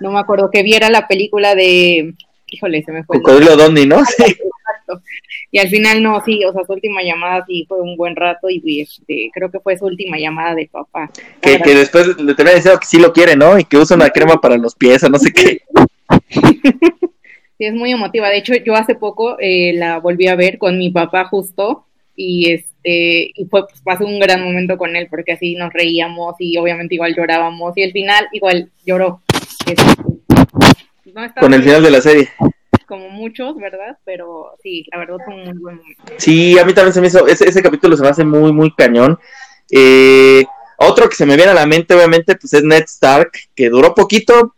no me acuerdo, que viera la película de, híjole, se me fue. el. Cocodrilo Dondi, ¿no? Sí. Exacto. Y al final no, sí, o sea, su última llamada sí fue un buen rato y este, creo que fue su última llamada de papá. que, que después le termina diciendo que sí lo quiere, ¿no? Y que usa una crema para los pies, o no sé qué. [LAUGHS] Sí, es muy emotiva. De hecho, yo hace poco eh, la volví a ver con mi papá justo y este y fue pues, pasé un gran momento con él porque así nos reíamos y obviamente igual llorábamos y al final igual lloró. Este, no Con el final de la serie. como muchos, ¿verdad? Pero sí, la verdad fue un muy buen momento. Sí, a mí también se me hizo, ese, ese capítulo se me hace muy, muy cañón. Eh, otro que se me viene a la mente, obviamente, pues es Ned Stark, que duró poquito,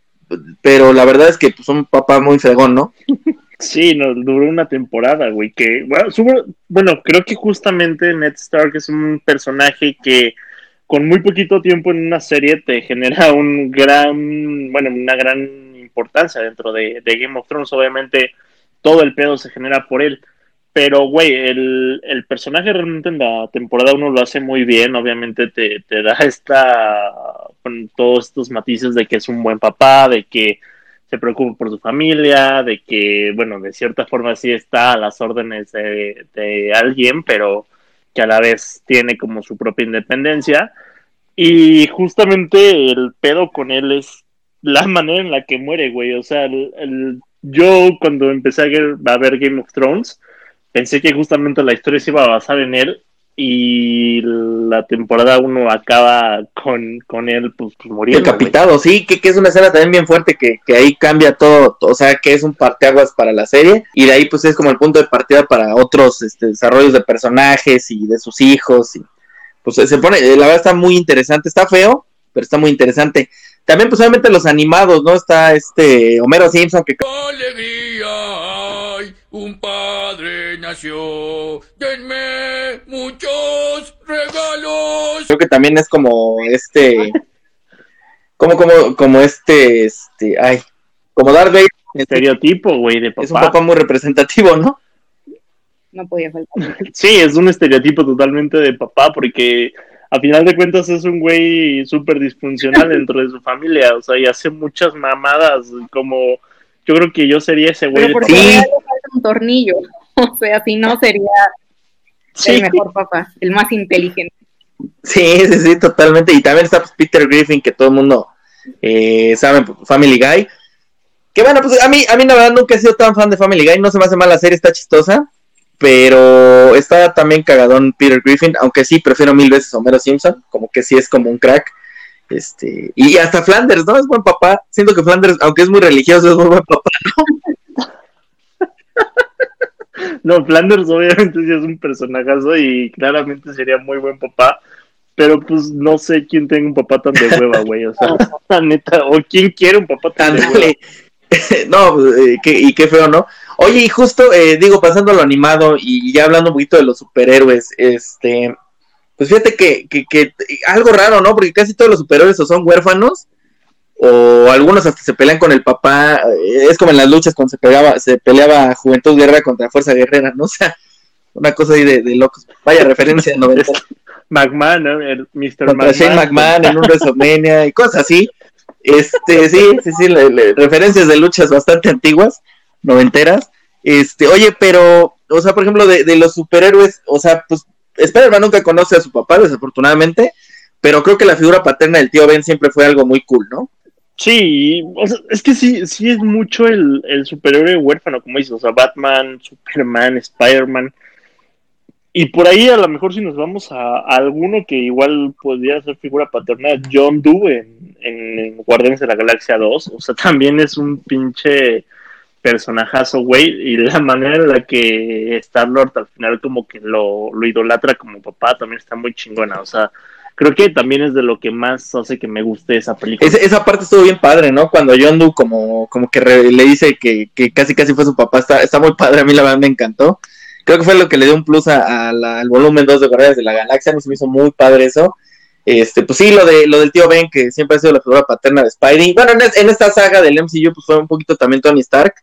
pero la verdad es que pues un papá muy fregón, ¿no? Sí, nos duró una temporada, güey, que, bueno, subo- bueno, creo que justamente Ned Stark es un personaje que con muy poquito tiempo en una serie te genera un gran, bueno, una gran importancia dentro de, Game of Thrones, obviamente todo el pedo se genera por él, pero, güey, el, el personaje realmente en la temporada uno lo hace muy bien, obviamente te, te da esta, con todos estos matices de que es un buen papá, de que se preocupa por su familia, de que, bueno, de cierta forma sí está a las órdenes de, de alguien, pero que a la vez tiene como su propia independencia. Y justamente el pedo con él es la manera en la que muere, güey. O sea, el- yo cuando empecé a ver, Game of Thrones, pensé que justamente la historia se iba a basar en él y la temporada 1 acaba con, con él pues, pues muriendo. Decapitado, sí, que, que es una escena también bien fuerte, que, que ahí cambia todo, o sea, que es un parteaguas para la serie, y de ahí pues es como el punto de partida para otros este, desarrollos de personajes y de sus hijos, y pues se pone, la verdad está muy interesante, está feo, pero está muy interesante. También pues obviamente los animados, ¿no? Está este Homero Simpson, que alegría hay, un padre nació. Denme muchos regalos. creo que también es como este como como como este este ay como Darth Vader. Estereotipo, güey, de papá. Es un papá muy representativo, ¿no? No podía faltar. Sí, es un estereotipo totalmente de papá, porque a final de cuentas es un güey súper disfuncional [LAUGHS] dentro de su familia, o sea, y hace muchas mamadas, como yo creo que yo sería ese güey. Pero porque Sí. le falta un tornillo. [LAUGHS] O sea, si no sería Sí. el mejor papá, el más inteligente. Sí, sí, sí, totalmente. Y también está pues, Peter Griffin, que todo el mundo eh, sabe, Family Guy. Que bueno, pues a mí, a mí la verdad nunca he sido tan fan de Family Guy, no se me hace mal la serie, está chistosa. Pero está también cagadón Peter Griffin, aunque sí prefiero mil veces a Homero Simpson, como que sí es como un crack. Este, y hasta Flanders, ¿no? Es buen papá. Siento que Flanders, aunque es muy religioso, es muy buen papá. No, [LAUGHS] Flanders obviamente sí es un personajazo y claramente sería muy buen papá, pero pues no sé quién tenga un papá tan de hueva, güey, o sea, [LAUGHS] la neta, o quién quiere un papá tan de hueva. [LAUGHS] No, pues, eh, qué- y qué feo, ¿no? Oye, y justo, eh, digo, pasando a lo animado y ya hablando un poquito de los superhéroes, este, pues fíjate que, que, que algo raro, ¿no? Porque casi todos los superhéroes o son huérfanos o algunos hasta se pelean con el papá, eh, es como en las luchas cuando se pegaba, se peleaba Juventud Guerra contra Fuerza Guerrera, ¿no? [LAUGHS] O sea, una cosa ahí de, de locos. Vaya [LAUGHS] referencia de 90 McMahon, ¿no? El Mr. contra Shane McMahon en un WrestleMania y cosas así. [LAUGHS] Este, sí, sí, sí, le- le- referencias de luchas bastante antiguas, noventeras. Este, oye, pero, o sea, por ejemplo, de, de los superhéroes, o sea, pues Spider-Man nunca conoce a su papá, desafortunadamente, pero creo que la figura paterna del tío Ben siempre fue algo muy cool, ¿no? Sí, o sea, es que sí, sí es mucho el, el superhéroe huérfano, como dices, o sea, Batman, Superman, Spider-Man. Y por ahí a lo mejor si nos vamos a, alguno que igual podría ser figura paterna, John Doe en, en Guardianes de la Galaxia 2, o sea, [LAUGHS] también es un pinche personajazo, güey, y [LAUGHS] la manera en la que Star-Lord al final como que lo, idolatra como papá también está muy chingona, o sea, creo que también es de lo que más hace que me guste esa película. Esa parte estuvo bien padre, ¿no? Cuando Doe como, como que le dice que, que casi casi fue su papá, está, está muy padre, a mí la verdad me encantó. Creo que fue lo que le dio un plus a, a la- al volumen 2 de Guardianes de la Galaxia, a mí se me hizo muy padre eso. Este, pues sí, lo de lo del tío Ben, que siempre ha sido la figura paterna de Spidey. Bueno, en, es- en esta saga del MCU, pues fue un poquito también Tony Stark.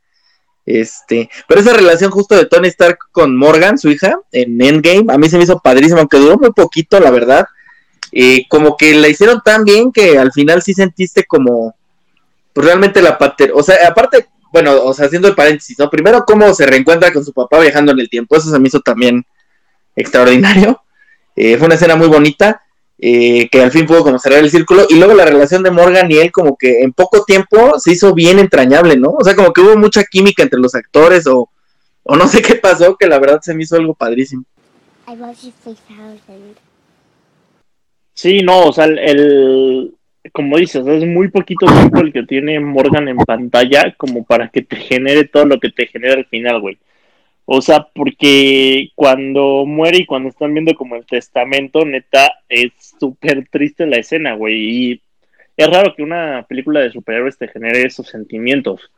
Este, pero esa relación justo de Tony Stark con Morgan, su hija, en Endgame, a mí se me hizo padrísimo, aunque duró muy poquito, la verdad. Eh, como que la hicieron tan bien que al final sí sentiste como pues realmente la pater, o sea, aparte, bueno, o sea, haciendo el paréntesis, ¿no? Primero cómo se reencuentra con su papá viajando en el tiempo, eso se me hizo también extraordinario. Eh, fue una escena muy bonita, eh, que al fin pudo como cerrar el círculo, y luego la relación de Morgan y él como que en poco tiempo se hizo bien entrañable, ¿no? O sea, como que hubo mucha química entre los actores o, o no sé qué pasó, que la verdad se me hizo algo padrísimo. I love you 3000. Sí, no, o sea, el, el- como dices, es muy poquito tiempo el que tiene Morgan en pantalla como para que te genere todo lo que te genera al final, güey. O sea, porque cuando muere y cuando están viendo como el testamento, neta, es súper triste la escena, güey. Y es raro que una película de superhéroes te genere esos sentimientos.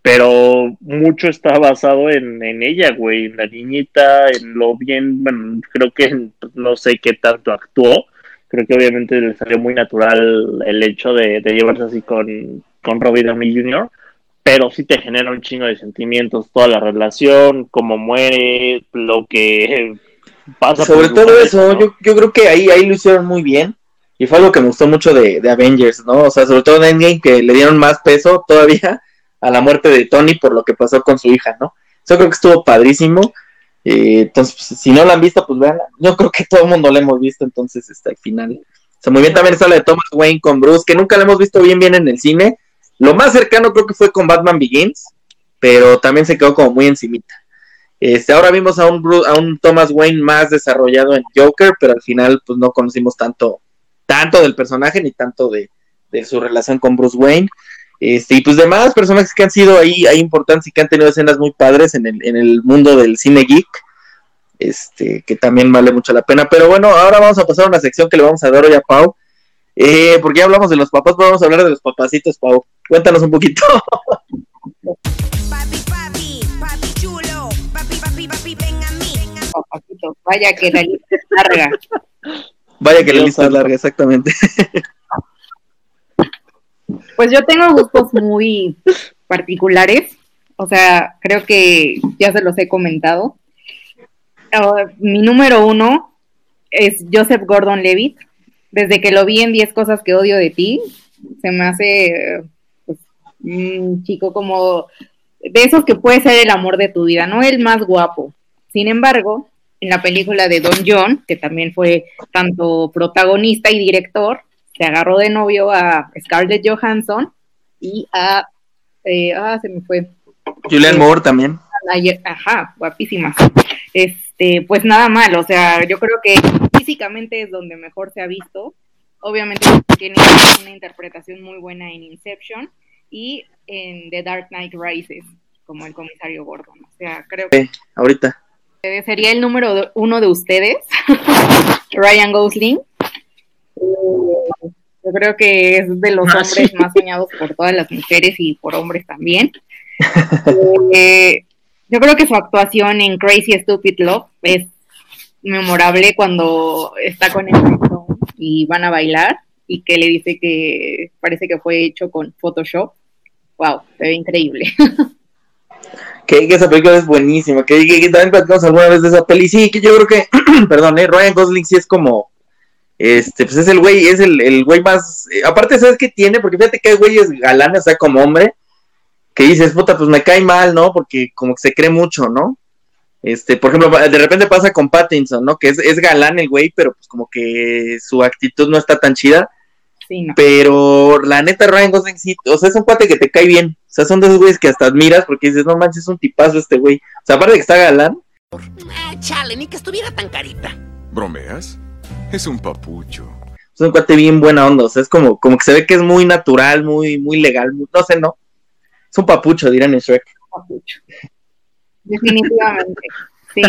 Pero mucho está basado en, en ella, güey, en la niñita, en lo bien, bueno, creo que pues, no sé qué tanto actuó, creo que obviamente le salió muy natural el hecho de, llevarse así con, con Robbie Downey Jr., pero sí te genera un chingo de sentimientos, toda la relación, cómo muere, lo que [LAUGHS] pasa. Sobre todo cabeza, eso, ¿no? yo, yo creo que ahí, ahí lo hicieron muy bien. Y fue algo que me gustó mucho de, de Avengers, ¿no? O sea, sobre todo en Endgame, que le dieron más peso todavía [LAUGHS] a la muerte de Tony por lo que pasó con su hija, ¿no? Eso creo que estuvo padrísimo. Eh, entonces, pues, si no la han visto, pues vean. Yo creo que todo el mundo la hemos visto, entonces, está al final. O sea, muy bien también está la de Thomas Wayne con Bruce, que nunca la hemos visto bien bien en el cine. Lo más cercano creo que fue con Batman Begins, pero también se quedó como muy encimita. Este, ahora vimos a un, a un Thomas Wayne más desarrollado en Joker, pero al final pues no conocimos tanto, tanto del personaje ni tanto de, de su relación con Bruce Wayne. Este, y pues demás personajes que han sido ahí, ahí importantes y que han tenido escenas muy padres en el, en el mundo del cine geek. Este, que también vale mucho la pena. Pero bueno, ahora vamos a pasar a una sección que le vamos a dar hoy a Pau. Eh, porque ya hablamos de los papás, pero vamos a hablar de los papacitos, Pau. Cuéntanos un poquito. Papi, papi, papi chulo, papi, papi, papi, ven a mí. Papacito, vaya que la lista es larga. Vaya que la lista es larga, exactamente. Pues yo tengo gustos muy particulares. O sea, creo que ya se los he comentado. Ah, mi número uno es Joseph Gordon Levitt. Desde que lo vi en 10 cosas que odio de ti, se me hace pues, un chico como de esos que puede ser el amor de tu vida, no el más guapo. Sin embargo, en la película de Don John, que también fue tanto protagonista y director, se agarró de novio a Scarlett Johansson y a eh, ah, se me fue. Julian Moore también. Ajá, guapísima. Este, pues nada mal, o sea, yo creo que físicamente es donde mejor se ha visto. Obviamente tiene una interpretación muy buena en Inception y en The Dark Knight Rises, como el comisario Gordon. O sea, creo que Eh, ahorita. sería el número uno de ustedes, [LAUGHS] Ryan Gosling. Yo creo que es de los Ah, hombres sí. más soñados por todas las mujeres y por hombres también. [LAUGHS] Eh, yo creo que su actuación en Crazy Stupid Love es memorable cuando está con Stone y van a bailar y que le dice que parece que fue hecho con Photoshop. Wow, se ve increíble. [LAUGHS] Que, esa película es buenísima. Que, que- que también platicamos alguna vez de esa peli. Sí, que yo creo que, [CLEARS THROAT] perdón, eh, Ryan Gosling sí es como. Este, pues es el güey, es el, el güey más. eh, aparte, ¿sabes qué tiene? Porque fíjate que hay güeyes galanes, o sea, como hombre, que dices, puta, pues me cae mal, ¿no? Porque como que se cree mucho, ¿no? Este, por ejemplo, de repente pasa con Pattinson, ¿no? Que es, es galán el güey, pero pues como que su actitud no está tan chida. Sí, no. Pero la neta, Ryan Gosling sí, o sea, es un cuate que te cae bien. O sea, son de esos güeyes que hasta admiras porque dices, no manches, es un tipazo este güey. O sea, aparte de que está galán, Ah, chale, ni que estuviera tan carita. ¿Bromeas? Es un papucho. es un cuate bien buena onda. O sea, es como, como que se ve que es muy natural, muy, muy legal. muy- no sé, no. Es un papucho, dirán en Shrek. Papucho. Definitivamente. Sí.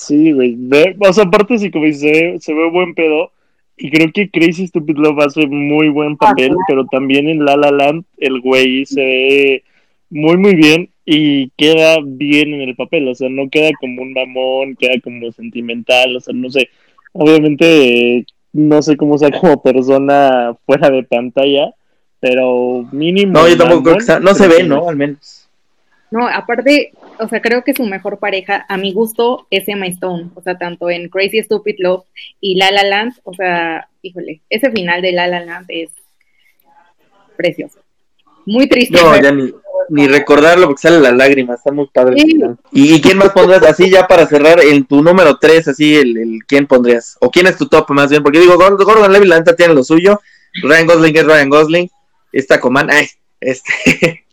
Sí, güey. O sea, aparte, sí, como dice, se ve, buen pedo. Y creo que Crazy Stupid Love hace muy buen papel, pero también en La La Land el güey se ve muy, muy bien y queda bien en el papel. O sea, no queda como un mamón, queda como sentimental. O sea, no sé. Obviamente, no sé cómo sea como persona fuera de pantalla, pero mínimo. No, yo tampoco creo que sea, no se ve, ¿no? Al menos. No, aparte, o sea, creo que su mejor pareja, a mi gusto, es Emma Stone. O sea, tanto en Crazy Stupid Love y La La Land, o sea, híjole, ese final de La La Land es precioso. Muy triste. No, ya ni, ni recordarlo porque sale la lágrima. Está muy padre. Sí. ¿Y, y quién más pondrías así ya para cerrar en tu número 3, así el, el quién pondrías? ¿O quién es tu top más bien? Porque digo, Gordon, Gordon Levy la neta tiene lo suyo. Ryan Gosling es Ryan Gosling. Esta Coman, ay, este, [LAUGHS]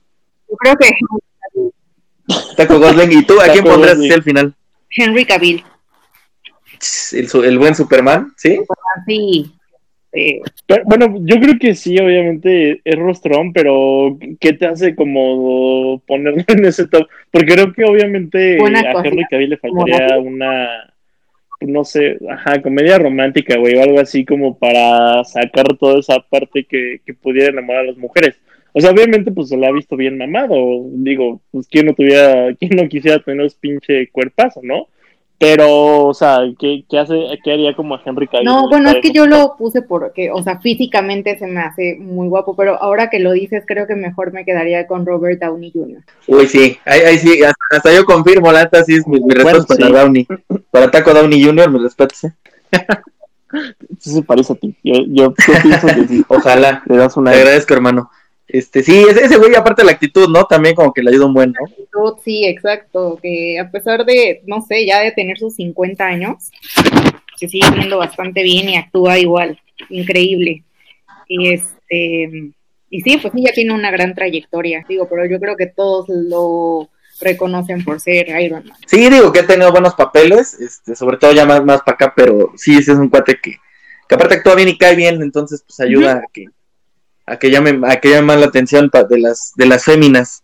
Yo creo que Taco Gosling. ¿Y tú a quién Taco pondrías Gosling. al final? Henry Cavill, El, su- el buen Superman, ¿sí? sí. eh, Pero, bueno, yo creo que sí, obviamente es rostrón, pero ¿qué te hace como ponerlo en ese top? Porque creo que obviamente Buena a cosa. Henry Cavill le faltaría una, no sé, ajá, comedia romántica, güey, o algo así como para sacar toda esa parte que, que pudiera enamorar a las mujeres. O sea, obviamente pues se la ha visto bien mamado, digo, pues quién no tuviera, [LAUGHS] quién no quisiera tener ese pinche cuerpazo, ¿no? Pero, o sea, ¿qué, qué hace, qué haría como a Henry Cavill? No, bueno, es que yo lo puse porque, o sea, físicamente se me hace muy guapo, pero ahora que lo dices, creo que mejor me quedaría con Robert Downey Jr. Uy, sí, ahí, ahí sí, hasta, hasta yo confirmo, la neta sí es mi, mi Bueno, respeto para sí. Downey. Para Taco Downey Jr., me respeto, sí. Sí se parece a ti. Yo, yo, yo pienso que sí. [LAUGHS] Ojalá. Le das una. Te agradezco, hermano. Este, sí, ese, ese güey, aparte de la actitud, ¿no? También como que le ayuda un buen, ¿no? actitud, sí, exacto, que a pesar de, no sé, ya de tener sus 50 años, se sigue viendo bastante bien y actúa igual, increíble. Y este, y sí, pues sí, ya tiene una gran trayectoria, digo, pero yo creo que todos lo reconocen por ser Iron Man. Sí, digo que ha tenido buenos papeles, este, sobre todo ya más, más para acá, pero sí, ese es un cuate que, que aparte actúa bien y cae bien, entonces pues ayuda a que a que llame, a que llame más la atención pa- de las, de las féminas.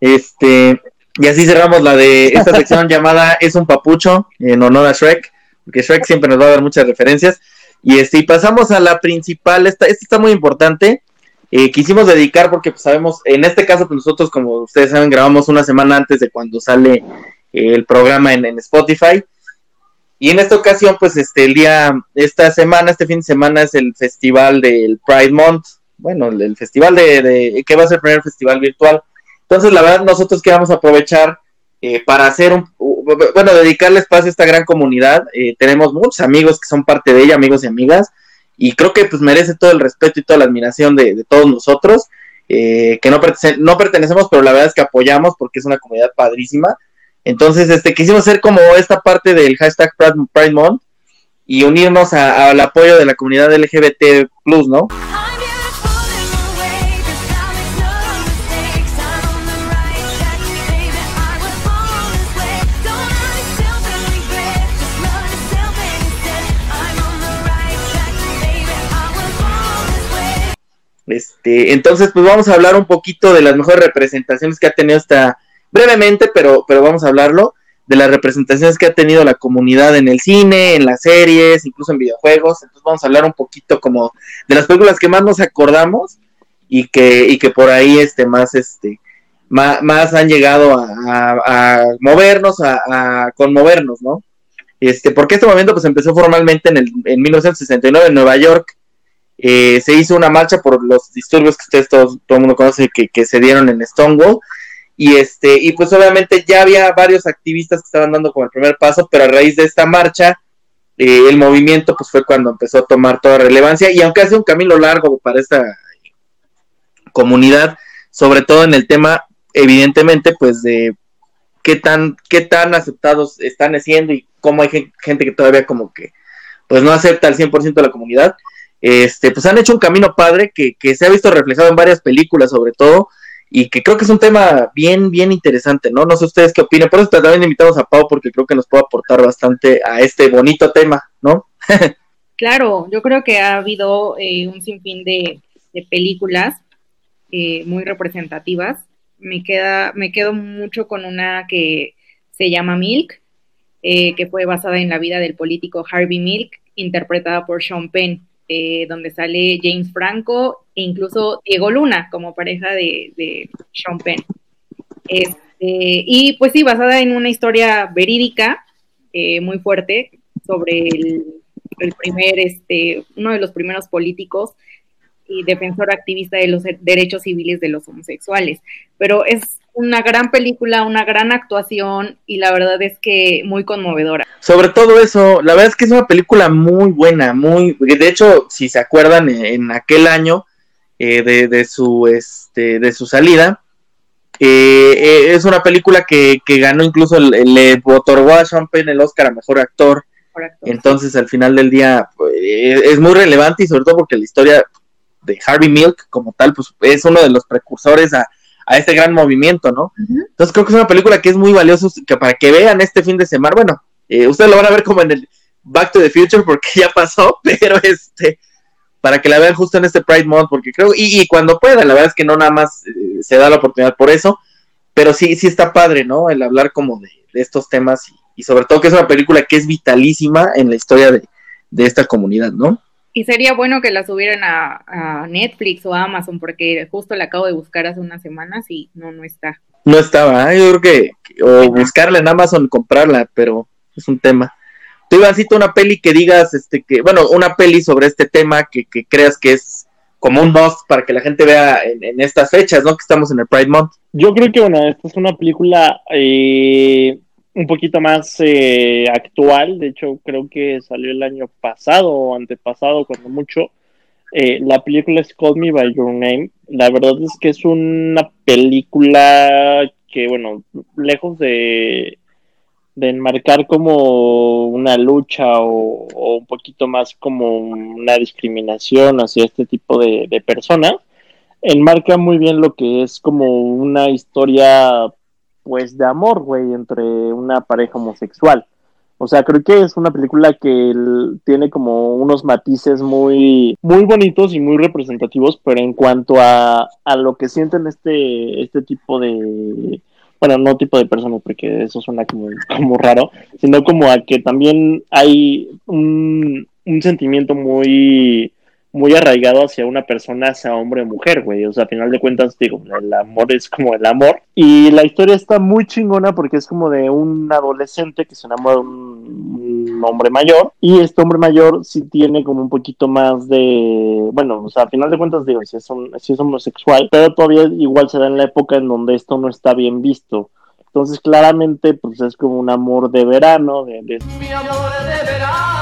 Este, y así cerramos la de esta [LAUGHS] sección llamada Es un papucho, en honor a Shrek, porque Shrek siempre nos va a dar muchas referencias. Y este, y pasamos a la principal, esta, esta está muy importante. Eh, quisimos dedicar porque pues, sabemos, en este caso, pues nosotros, como ustedes saben, grabamos una semana antes de cuando sale eh, el programa en, en Spotify. Y en esta ocasión, pues este, el día, esta semana, este fin de semana es el festival del Pride Month, bueno, el, festival de, de, que va a ser el primer festival virtual. Entonces, la verdad, nosotros queremos aprovechar eh, para hacer un, bueno, dedicarle espacio a esta gran comunidad. Eh, tenemos muchos amigos que son parte de ella, amigos y amigas, y creo que pues merece todo el respeto y toda la admiración de, todos nosotros, eh, que no, pertene- no pertenecemos, pero la verdad es que apoyamos porque es una comunidad padrísima. Entonces, este, quisimos hacer como esta parte del hashtag Pride, Month y unirnos al apoyo de la comunidad LGBT+, ¿no? Este, entonces, pues vamos a hablar un poquito de las mejores representaciones que ha tenido esta, brevemente, pero, pero vamos a hablarlo, de las representaciones que ha tenido la comunidad en el cine, en las series, incluso en videojuegos. Entonces vamos a hablar un poquito como de las películas que más nos acordamos y que, y que por ahí este, más, este, más, más han llegado a, a- movernos, a, a conmovernos, ¿no? Este, porque este movimiento pues empezó formalmente en, el, en 1969 en Nueva York, eh, se hizo una marcha por los disturbios que ustedes todos, todo el mundo conoce que, que se dieron en Stonewall. Y este y pues obviamente ya había varios activistas que estaban dando como el primer paso pero a raíz de esta marcha eh, el movimiento pues fue cuando empezó a tomar toda relevancia. Y aunque hace un camino largo para esta comunidad sobre todo en el tema evidentemente pues de qué tan qué tan aceptados están siendo y cómo hay gen- gente que todavía como que pues no acepta al 100% de la comunidad este, pues han hecho un camino padre que, que se ha visto reflejado en varias películas sobre todo y que creo que es un tema bien, bien interesante, ¿no? No sé ustedes qué opinan, por eso también invitamos a Pau porque creo que nos puede aportar bastante a este bonito tema, ¿no? [LAUGHS] Claro, yo creo que ha habido eh, un sinfín de, de películas eh, muy representativas. Me queda, me quedo mucho con una que se llama Milk, eh, que fue basada en la vida del político Harvey Milk, interpretada por Sean Penn, eh, donde sale James Franco e incluso Diego Luna como pareja de, Sean Penn. Este, y pues sí, basada en una historia verídica eh, muy fuerte sobre el primer, este, uno de los primeros políticos y defensor activista de los derechos civiles de los homosexuales. Pero es una gran película, una gran actuación y la verdad es que muy conmovedora. Sobre todo eso, la verdad es que es una película muy buena, muy, de hecho, si se acuerdan, en, en aquel año eh, de, de su, este, de su salida, eh, eh, es una película que, que ganó incluso, el- le otorgó a Sean Penn el Oscar a Mejor Actor. Entonces, al final del día, pues, es muy relevante y sobre todo porque la historia de Harvey Milk, como tal, pues es uno de los precursores a, a este gran movimiento, ¿no? Entonces, creo que es una película que es muy valiosa que para que vean este fin de semana. Bueno, eh, ustedes lo van a ver como en el Back to the Future porque [LAUGHS] ya pasó, pero este, para que la vean justo en este Pride Month, porque creo, y, y cuando pueda, la verdad es que no nada más eh, se da la oportunidad por eso, pero sí, sí está padre, ¿no? El hablar como de, de estos temas y, y sobre todo que es una película que es vitalísima en la historia de, de esta comunidad, ¿no? Y sería bueno que la subieran a, a Netflix o a Amazon porque justo la acabo de buscar hace unas semanas y no, no está. No estaba, ¿eh? yo creo que, que- o buscarla en Amazon, comprarla, pero es un tema. Tú, Ivancito, una peli que digas, este, que, bueno, una peli sobre este tema que, que creas que es como un must para que la gente vea en, en estas fechas, ¿no? Que estamos en el Pride Month. Yo creo que, bueno, esta es una película eh, un poquito más eh, actual. De hecho, creo que salió el año pasado o antepasado, cuando mucho. Eh, la película es Call Me By Your Name. La verdad es que es una película que, bueno, lejos de, enmarcar como una lucha o, o un poquito más como una discriminación hacia este tipo de, de personas, enmarca muy bien lo que es como una historia, pues, de amor, güey, entre una pareja homosexual. O sea, creo que es una película que tiene como unos matices muy, muy bonitos y muy representativos, pero en cuanto a, a lo que sienten este, este tipo de, bueno, no tipo de personas, porque eso suena como, como raro, sino como a que también hay un, un sentimiento muy, muy arraigado hacia una persona, sea hombre o mujer, güey. O sea, a final de cuentas, digo, el amor es como el amor. Y la historia está muy chingona porque es como de un adolescente que se enamora de un, un hombre mayor y este hombre mayor sí tiene como un poquito más de, bueno, o sea, a final de cuentas digo, si es, un- si es homosexual, pero todavía igual se da en la época en donde esto no está bien visto. Entonces claramente pues es como un amor de verano, de, de Mi amor de verano,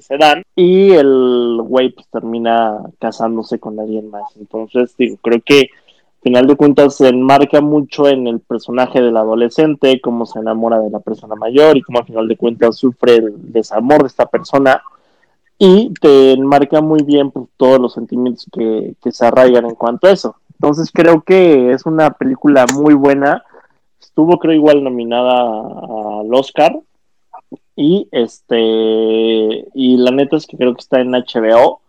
se dan y el güey pues termina casándose con alguien más. Entonces, digo, creo que al final de cuentas se enmarca mucho en el personaje del adolescente, cómo se enamora de la persona mayor y cómo al final de cuentas sufre el desamor de esta persona y te enmarca muy bien pues, todos los sentimientos que, que se arraigan en cuanto a eso. Entonces creo que es una película muy buena. Estuvo creo igual nominada al Oscar y este y la neta es que creo que está en HBO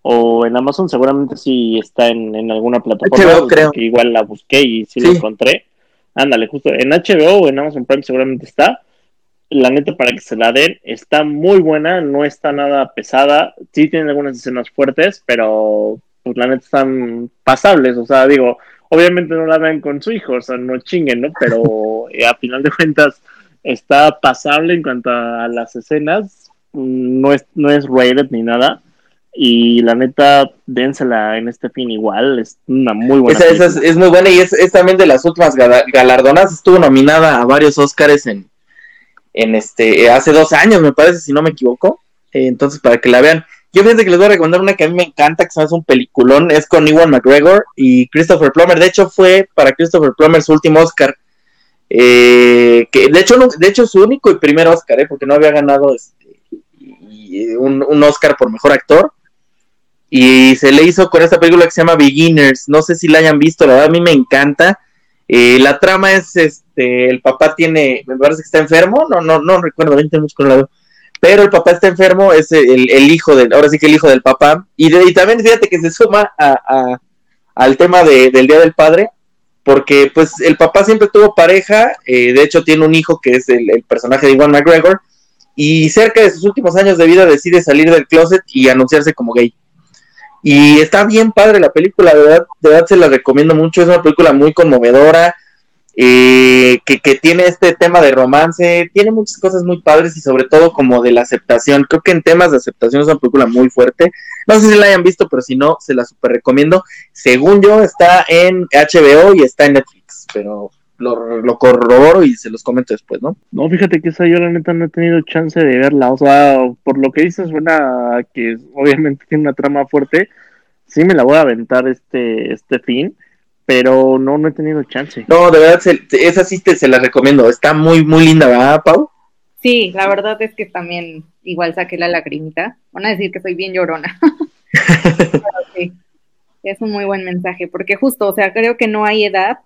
o en Amazon, seguramente sí está en, en alguna plataforma. HBO creo. porque igual la busqué y sí, Sí. la encontré. Ándale, justo en HBO o en Amazon Prime seguramente está. La neta, para que se la den, está muy buena, no está nada pesada. Sí tiene algunas escenas fuertes, pero pues la neta están pasables. O sea, digo, obviamente no la vean con su hijo, o sea, no chinguen, ¿no? Pero [LAUGHS] eh, a final de cuentas está pasable en cuanto a las escenas. Mm, No es, no es rated ni nada. Y la neta, dénsela en este fin igual. Es una muy buena. Esa, esa es, es muy buena y es, es también de las últimas gala- galardonadas. Estuvo nominada a varios Oscars en, en este hace dos años, me parece, si no me equivoco. Eh, entonces, para que la vean. Yo fíjense que les voy a recomendar una que a mí me encanta, que se un peliculón, es con Ewan McGregor y Christopher Plummer. De hecho, fue para Christopher Plummer su último Oscar. Eh, que de hecho, no- de hecho, su único y primer Oscar, eh, porque no había ganado este, un, un Oscar por mejor actor. Y se le hizo con esta película que se llama Beginners. No sé si la hayan visto, la verdad a mí me encanta. Eh, la trama es, este, el papá tiene, me parece que está enfermo, no, no, no recuerdo, 20 mucho que no la. Pero el papá está enfermo, es el, el hijo del, ahora sí que el hijo del papá. Y también fíjate que se suma a, a- al tema de- del Día del Padre, porque pues el papá siempre tuvo pareja, eh, de hecho tiene un hijo que es el, personaje de Iwan McGregor, y cerca de sus últimos años de vida decide salir del closet y anunciarse como gay. Y está bien padre la película, de verdad, de verdad se la recomiendo mucho, es una película muy conmovedora, eh, que, que tiene este tema de romance, tiene muchas cosas muy padres y sobre todo como de la aceptación. Creo que en temas de aceptación es una película muy fuerte. No sé si la hayan visto, pero si no, se la super recomiendo. Según yo, está en HBO y está en Netflix, pero lo, lo corroboro y se los comento después, ¿no? No, fíjate que esa yo la neta no he tenido chance de verla. O sea, por lo que dices, suena a que obviamente tiene una trama fuerte. Sí me la voy a aventar este, este fin, pero no, no he tenido chance. No, de verdad, se- esa sí te, se la recomiendo. Está muy, muy linda, ¿verdad, Pau? Sí, la verdad es que también igual saqué la lagrimita. Van a decir que soy bien llorona. [LAUGHS] Es un muy buen mensaje, porque justo, o sea, creo que no hay edad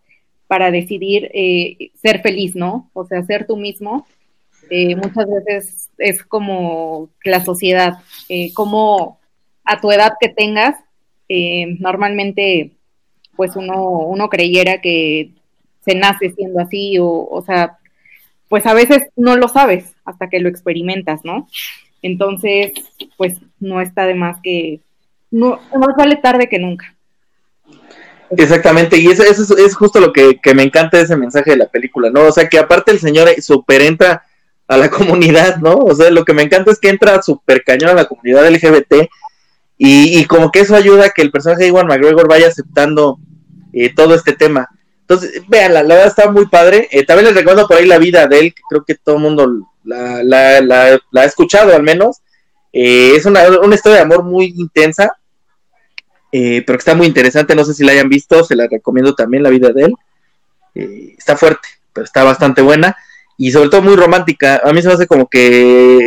para decidir eh, ser feliz, ¿no? O sea, ser tú mismo. eh, muchas veces es como la sociedad, eh, como a tu edad que tengas, eh, normalmente pues uno, uno creyera que se nace siendo así, o, o sea, pues a veces no lo sabes hasta que lo experimentas, ¿no? Entonces, pues no está de más que, no, más vale tarde que nunca. Exactamente, y eso, eso es, justo lo que, me encanta de ese mensaje de la película, ¿no? O sea, que aparte el señor super entra a la [LAUGHS] comunidad, ¿no? O sea, lo que me encanta es que entra súper cañón a la comunidad LGBT y, y como que eso ayuda a que el personaje de Iwan McGregor vaya aceptando eh, todo este tema. Entonces, véanla, la verdad está muy padre. Eh, también les recuerdo por ahí la vida de él, que creo que todo el mundo la, ha escuchado al menos. Eh, es una, una historia de amor muy intensa, eh, pero que está muy interesante. No sé si la hayan visto, se la recomiendo también la vida de él. Eh, está fuerte, pero está bastante buena y sobre todo muy romántica. A mí se me hace como que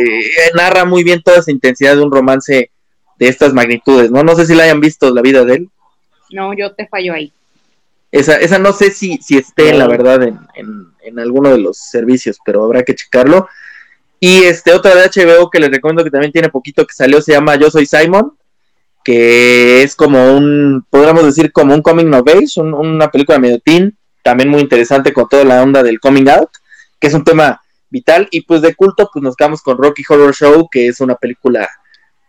narra muy bien toda esa intensidad de un romance de estas magnitudes, ¿no? No sé si la hayan visto la vida de él. No, yo te fallo ahí. Esa, esa no sé si, si esté, la verdad, en, en, en alguno de los servicios, pero habrá que checarlo. Y este otra de HBO que les recomiendo que también tiene poquito que salió se llama Yo Soy Simon, que es como un, podríamos decir, como un coming of age, un- una película medio teen, también muy interesante con toda la onda del coming out, que es un tema vital. Y pues de culto, pues nos quedamos con Rocky Horror Show, que es una película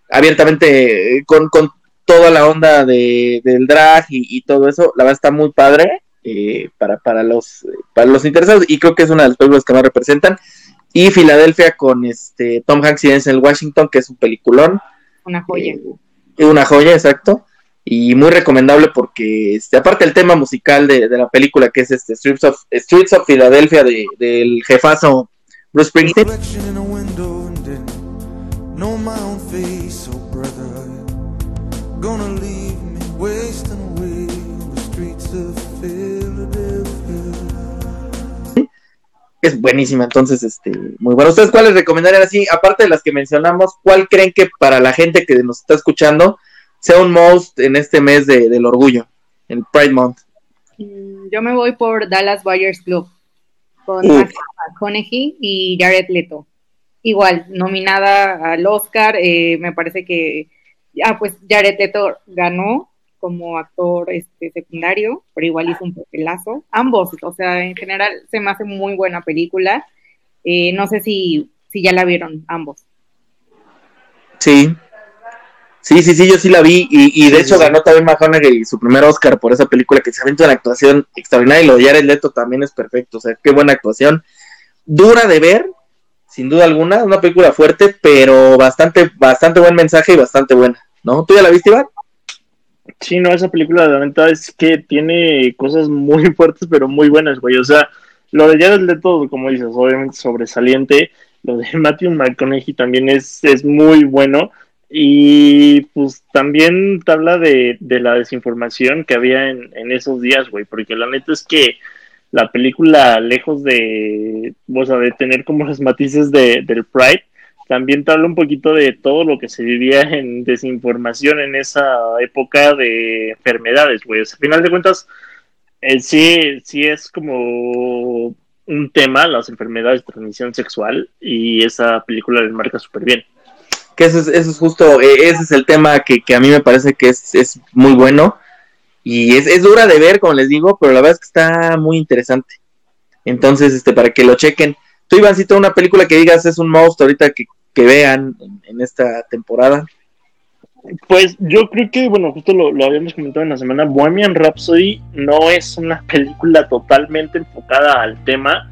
abiertamente eh, con, con toda la onda de, del drag y, y todo eso. La verdad está muy padre. eh, para, para, los, para los interesados y creo que es una de las películas que más representan. Y Filadelfia con este Tom Hanks y Denzel Washington, que es un peliculón. Una joya. Eh, una joya, exacto. Y muy recomendable porque, este, aparte el tema musical de, de la película, que es este Streets of, Streets of Philadelphia de, del jefazo Bruce Springsteen, gonna leave me wasting away in the streets of Philadelphia. es buenísima, entonces, este, muy bueno. ¿Ustedes cuáles recomendarían así? Aparte de las que mencionamos, ¿cuál creen que para la gente que nos está escuchando sea un most en este mes de- del orgullo, el Pride Month? Mm, Yo me voy por Dallas Buyers Club con McConaughey y Jared Leto. Igual, nominada al Oscar, eh, me parece que, ah, pues Jared Leto ganó como actor este, secundario, pero igual hizo un papelazo. Ambos, o sea, en general se me hace muy buena película. Eh, no sé si, si ya la vieron ambos. Sí. Sí, sí, sí, yo sí la vi y, y de Sí, hecho sí, sí. ganó también McConaughey su primer Oscar por esa película que se aventó una actuación extraordinaria y lo de Jared Leto también es perfecto, o sea, qué buena actuación. Dura de ver, sin duda alguna, una película fuerte, pero bastante, bastante buen mensaje y bastante buena, ¿no? ¿Tú ya la viste, Iván? Sí, no, esa película la neta es que tiene cosas muy [LAUGHS] fuertes, pero muy buenas, güey. O sea, lo de Jared Leto, como dices, obviamente sobresaliente. Lo de [LAUGHS] Matthew McConaughey también es, es muy bueno. Y pues también te habla de, de la desinformación que había en, en esos días, güey. Porque la neta es que la película, lejos de, o sea, de tener como los matices de, del Pride, también te habla un poquito de todo lo que se vivía en desinformación en esa época de enfermedades, güey. Al final de cuentas, eh, sí, sí es como un tema, las enfermedades de transmisión sexual, y esa película le marca súper bien. Que eso es, eso es justo, eh, ese es el tema que, que a mí me parece que es, es muy bueno y es, es dura de ver, como les digo, pero la verdad es que está muy interesante. Entonces, este, para que lo chequen. Tú, Ivancito, una película que digas es un monstruo ahorita que, que vean en, esta temporada. Pues yo creo que, bueno, justo lo, lo habíamos comentado en la semana, Bohemian Rhapsody no es una película totalmente enfocada al tema,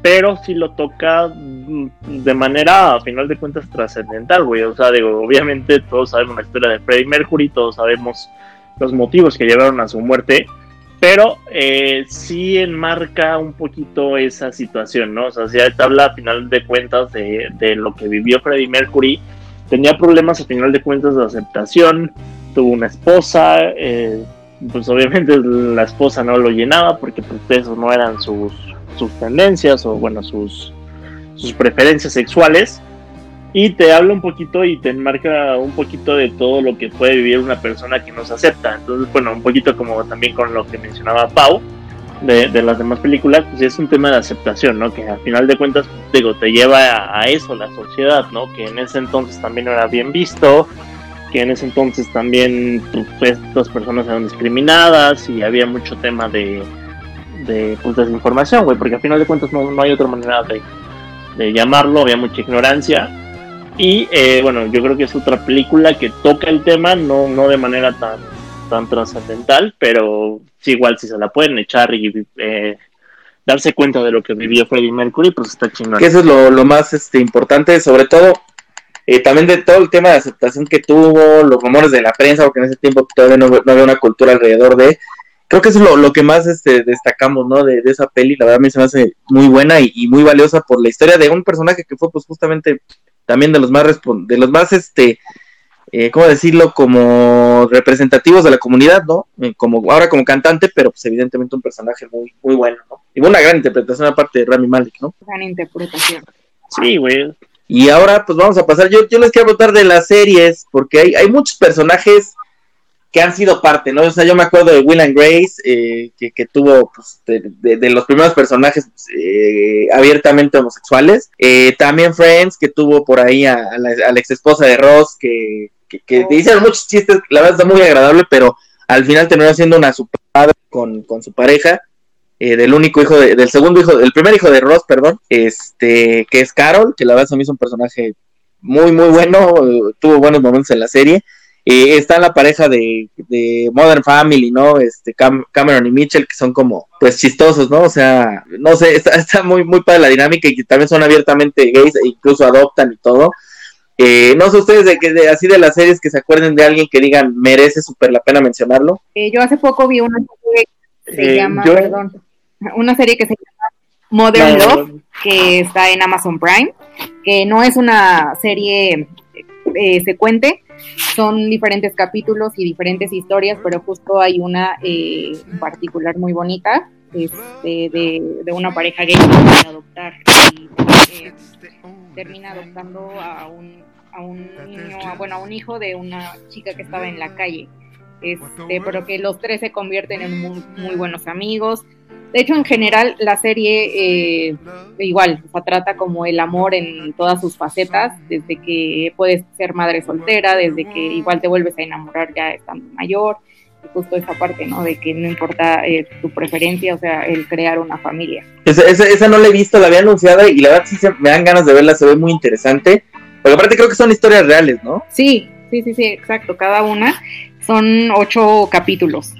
pero sí lo toca mm, de manera, a final de cuentas, trascendental, güey. O sea, digo, obviamente todos sabemos la historia de Freddie Mercury, todos sabemos los motivos que llevaron a su muerte, pero eh, sí enmarca un poquito esa situación, ¿no? O sea, te habla a final de cuentas de, de lo que vivió Freddie Mercury. Tenía problemas a final de cuentas de aceptación, tuvo una esposa, eh, pues obviamente [LAUGHS] la esposa no lo llenaba porque pues eso no eran sus, sus tendencias o bueno, sus, sus preferencias sexuales. Y te habla un poquito y te enmarca un poquito de todo lo que puede vivir una persona que no se acepta. Entonces, bueno, un poquito como también con lo que mencionaba Pau de, de las demás películas, pues es un tema de aceptación, ¿no? Que al final de cuentas, digo, te lleva a, eso, la sociedad, ¿no? Que en ese entonces también no era bien visto, que en ese entonces también pues, estas personas eran discriminadas y había mucho tema de, de pues, desinformación, güey, porque al final de cuentas no, no hay otra manera de, de llamarlo, había mucha ignorancia. Y eh, bueno, yo creo que es otra película que toca el tema, no, no de manera tan, tan trascendental, pero sí, igual si se la pueden echar y eh, darse cuenta de lo que vivió Freddie Mercury, pues está chingón. Que eso es lo, lo más este, importante, sobre todo eh, también de todo el tema de aceptación que tuvo, los rumores de la prensa, porque en ese tiempo todavía no, no había una cultura alrededor de. Creo que eso es lo, lo que más este, destacamos, ¿no? De, esa peli, la verdad a mí se me hace muy buena y, y muy valiosa por la historia de un personaje que fue, pues, justamente también de los más, de los más, este, eh, ¿cómo decirlo? Como representativos de la comunidad, ¿no? Eh, como ahora como cantante, pero pues evidentemente un personaje muy, muy bueno, ¿no? Y una gran interpretación aparte de Rami Malek, ¿no? Gran interpretación. Sí, güey. Y ahora pues vamos a pasar, yo, yo les quiero preguntar de las series, porque hay, hay muchos personajes que han sido parte, ¿no? O sea, yo me acuerdo de Will and Grace, eh, que, que tuvo pues, de, de- de los primeros personajes eh, abiertamente homosexuales. Eh, también Friends, que tuvo por ahí a, a la, a la ex esposa de Ross, que, que, que te hicieron muchos chistes, la verdad está muy agradable, pero al final terminó siendo una super padre con, con su pareja. eh, del único hijo de- del segundo hijo, del primer hijo de Ross, perdón, este, que es Carol, que la verdad se me hizo un personaje muy, muy bueno, eh, tuvo buenos momentos en la serie. Eh, está la pareja de, de Modern Family, ¿no? Este Cam- Cameron y Mitchell, que son como, pues, chistosos, ¿no? O sea, no sé, está, está muy, muy padre la dinámica y que también son abiertamente gays e incluso adoptan y todo. Eh, no sé ustedes de que de, así de las series que se acuerden de alguien que digan merece súper la pena mencionarlo. Eh, yo hace poco vi una serie que se Eh, llama, yo- perdón, una serie que se llama Modern No, Love, que está en Amazon Prime, que no es una serie eh, secuente, son diferentes capítulos y diferentes historias, pero justo hay una eh, en particular muy bonita, este, de, de una pareja gay que adoptar y eh, termina adoptando a un, a un niño, a- bueno, a un hijo de una chica que estaba en la calle. Este, pero que los tres se convierten en muy, muy buenos amigos. De hecho, en general, la serie eh, igual, o sea, trata como el amor en todas sus facetas, desde que puedes ser madre soltera, desde que igual te vuelves a enamorar ya estando mayor, y justo esa parte, ¿no? De que no importa eh, tu preferencia, o sea, el crear una familia. Esa, esa, esa no la he visto, la había anunciada y la verdad sí se, me dan ganas de verla, se ve muy interesante. Porque aparte creo que son historias reales, ¿no? Sí, sí, sí, sí, exacto. Cada una son ocho capítulos.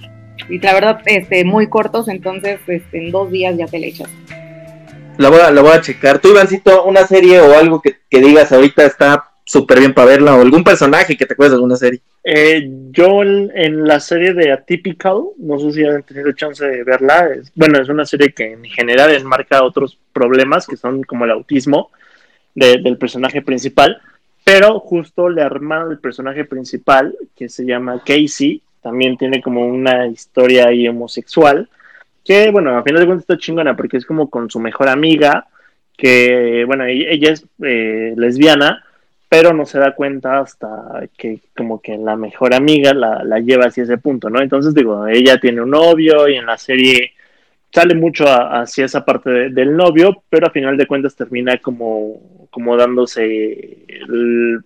Y la verdad, este, muy cortos, entonces este, en dos días ya te le echas. La voy a, la voy a checar. Tú, Ivancito, una serie o algo que, que digas ahorita está súper bien para verla, o algún personaje que te acuerdes de alguna serie. Eh, yo en, en la serie de Atypical, no sé si han tenido chance de verla, es, bueno, es una serie que en general enmarca otros problemas que son como el autismo de- del personaje principal, pero justo le armaron el personaje principal que se llama Casey, también tiene como una historia ahí homosexual, que bueno, a final de cuentas está chingona porque es como con su mejor amiga, que bueno, e- ella es eh, lesbiana, pero no se da cuenta hasta que como que la mejor amiga la, la lleva hacia ese punto, ¿no? Entonces digo, ella tiene un novio y en la serie sale mucho a- hacia esa parte de- del novio, pero a final de cuentas termina como, como dándose,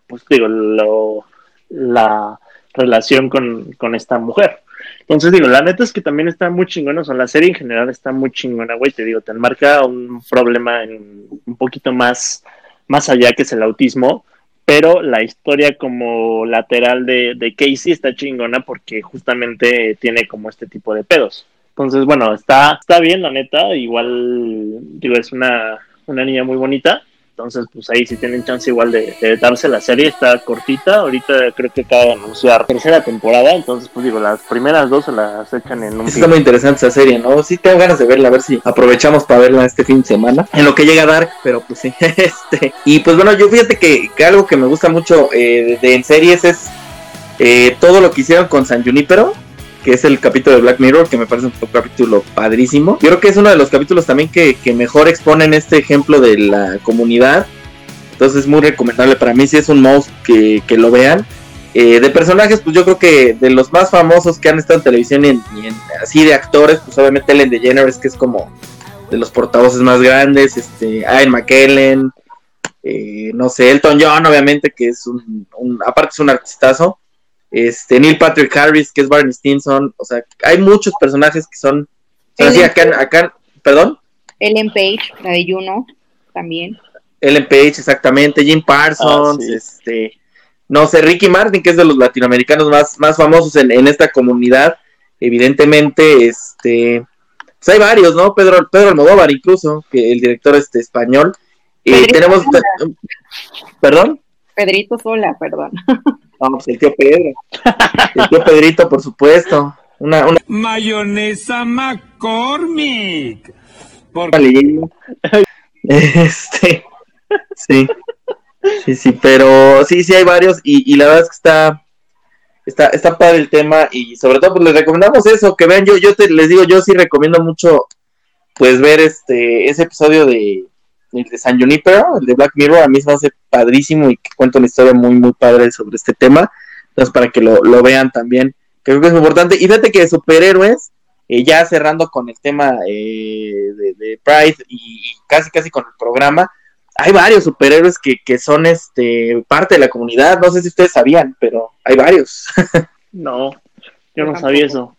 pues digo, lo- la relación con, con esta mujer. Entonces digo, la neta es que también está muy chingona, o sea, la serie en general está muy chingona, güey, te digo, te enmarca un problema en, un poquito más, más allá que es el autismo, pero la historia como lateral de, de Casey está chingona porque justamente tiene como este tipo de pedos. Entonces, bueno, está, está bien, la neta, igual, digo, es una, una niña muy bonita, entonces, pues ahí si tienen chance igual de, darse la serie, está cortita, ahorita creo que acaba de anunciar tercera temporada, entonces, pues digo, las primeras dos se las echan en un Sí, está muy interesante esa serie, ¿no? Sí tengo ganas de verla, a ver si aprovechamos para verla este fin de semana. En lo que llega a dar, pero pues sí. [LAUGHS] este Y pues bueno, yo fíjate que, que algo que me gusta mucho eh, de, en series es eh, todo lo que hicieron con San Junipero, que es el capítulo de Black Mirror, que me parece un capítulo padrísimo. Yo creo que es uno de los capítulos también que, que mejor exponen este ejemplo de la comunidad. Entonces es muy recomendable para mí, si es un mouse que, que lo vean. Eh, de personajes, pues yo creo que de los más famosos que han estado en televisión y, en, así de actores, pues obviamente Ellen DeGeneres, que es como de los portavoces más grandes, este, Ian McKellen, eh, no sé, Elton John, obviamente, que es un- aparte es un artistazo, este, Neil Patrick Harris, que es Barney Stinson, o sea, hay muchos personajes que son, o sea, sí, acá, acá, perdón, Ellen Page, la de Juno, también. Ellen Page, exactamente, Jim Parsons, Ah, sí. este, no sé, Ricky Martin, que es de los latinoamericanos más, más famosos en, en esta comunidad, evidentemente, este, pues hay varios, ¿no? Pedro, Pedro Almodóvar, incluso, que el director este español, y Pedrito tenemos, perdón, Pedrito Sola, perdón. [LAUGHS] no, pues el tío Pedro, el tío Pedrito, por supuesto, una, una Mayonesa McCormick. Por. Este, sí, sí, sí, pero sí, sí hay varios y, y la verdad es que está, está, está padre el tema y sobre todo pues les recomendamos eso, que vean, yo, yo te, les digo, yo sí recomiendo mucho pues ver este, ese episodio de, el de San Junipero, el de Black Mirror, a mí se me hace padrísimo y que cuenta una historia muy, muy padre sobre este tema, entonces para que lo, lo vean también, creo que es muy importante, y fíjate que de superhéroes, eh, ya cerrando con el tema eh, de, de Pride y, y casi casi con el programa, hay varios superhéroes que, que son este parte de la comunidad, no sé si ustedes sabían, pero hay varios. [LAUGHS] No, yo no sabía eso.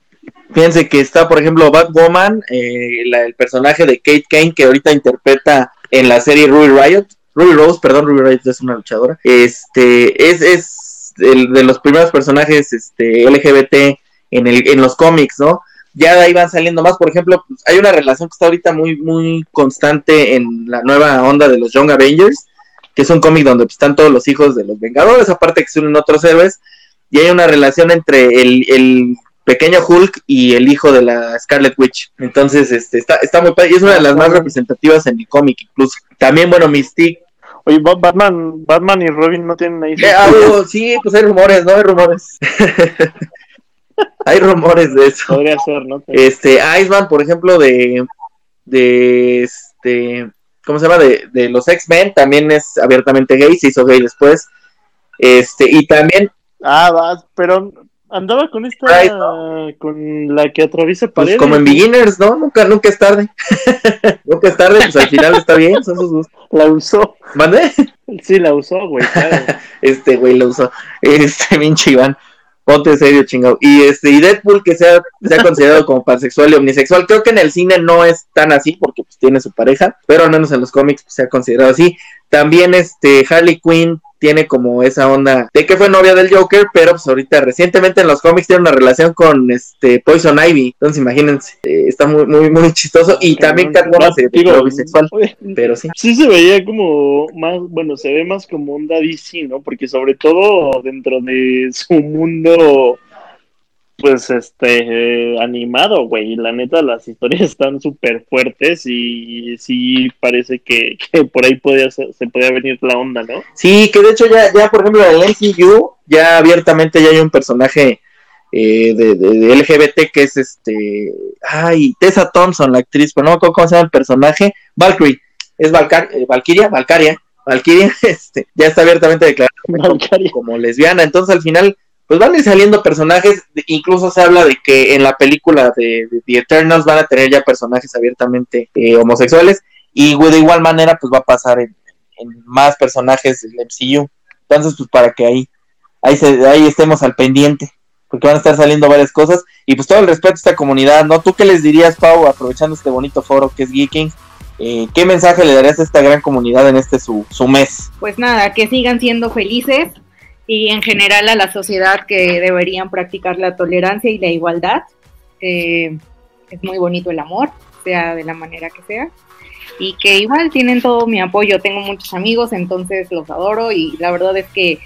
Fíjense que está, por ejemplo, Batwoman, eh, la- el personaje de Kate Kane que ahorita interpreta en la serie Ruby Riot, Ruby Rose, perdón, Ruby Riot es una luchadora. Este, es, es el de los primeros personajes este, LGBT en, el, en los cómics, ¿no? Ya de ahí van saliendo más, por ejemplo, pues, hay una relación que está ahorita muy, muy constante en la nueva onda de los Young Avengers, que es un cómic donde pues, están todos los hijos de los Vengadores, aparte que se otros héroes, y hay una relación entre el, el pequeño Hulk y el hijo de la Scarlet Witch. Entonces, este, está, está muy padre, y es una de las más representativas en el cómic incluso. También, bueno, Mystique. Oye, Ba- Batman, Batman y Robin no tienen ahí. Eh, ah, sí, pues hay rumores, ¿no? Hay rumores. [LAUGHS] hay rumores de eso. Podría ser, ¿no? Este, Iceman, por ejemplo, de, de este, ¿cómo se llama? De, de los X-Men, también es abiertamente gay, se hizo gay después. Este, y también, Ah, va, pero andaba con esta, con la que atraviesa pues paredes. como en Beginners, ¿no? Nunca, nunca es tarde. [LAUGHS] nunca es tarde, pues al final está bien, son sus gustos. La usó. ¿Mande? Sí, la usó, güey, claro. [LAUGHS] Este güey lo usó. Este, pinche Iván. Ponte serio, chingado. Y este, y Deadpool que sea, sea considerado como pansexual y omnisexual. Creo que en el cine no es tan así, porque pues tiene su pareja, pero al menos en los cómics pues, se ha considerado así. También este Harley Quinn tiene como esa onda de que fue novia del Joker, pero pues ahorita recientemente en los cómics tiene una relación con este Poison Ivy. Entonces imagínense, eh, está muy, muy, muy chistoso. Y también Catwoman se declaró bisexual, oye, pero sí. Sí se veía como más, bueno, se ve más como un DC, ¿no? Porque sobre todo dentro de su mundo, pues, este, eh, animado, güey. La neta, las historias [LAUGHS] están súper fuertes y sí parece que, que por ahí podía ser- se podía venir la onda, ¿no? Sí, que de hecho ya, ya por ejemplo, en el MCU, ya abiertamente ya hay un personaje eh, de, de- de LGBT que es este. Ay, Tessa Thompson, la actriz, pero no me acuerdo cómo se llama el personaje. Valkyrie, es Valcar eh, Valkyria, Valkyria, Valkyria, [LAUGHS] este, ya está abiertamente declarada Valkyria. como lesbiana. Entonces al final, pues van a ir saliendo personajes, incluso se habla de que en la película de, The Eternals van a tener ya personajes abiertamente eh, homosexuales. Y de igual manera, pues va a pasar en, en más personajes del MCU. Entonces, pues para que ahí, ahí, se, ahí estemos al pendiente, porque van a estar saliendo varias cosas. Y pues todo el respeto a esta comunidad, ¿no? ¿Tú qué les dirías, Pau, aprovechando este bonito foro que es Geeking? Eh, ¿Qué mensaje le darías a esta gran comunidad en este su, su mes? Pues nada, que sigan siendo felices y en general a la sociedad que deberían practicar la tolerancia y la igualdad. Es muy bonito el amor, sea de la manera que sea. Y que igual tienen todo mi apoyo. Tengo muchos amigos, entonces los adoro y la verdad es que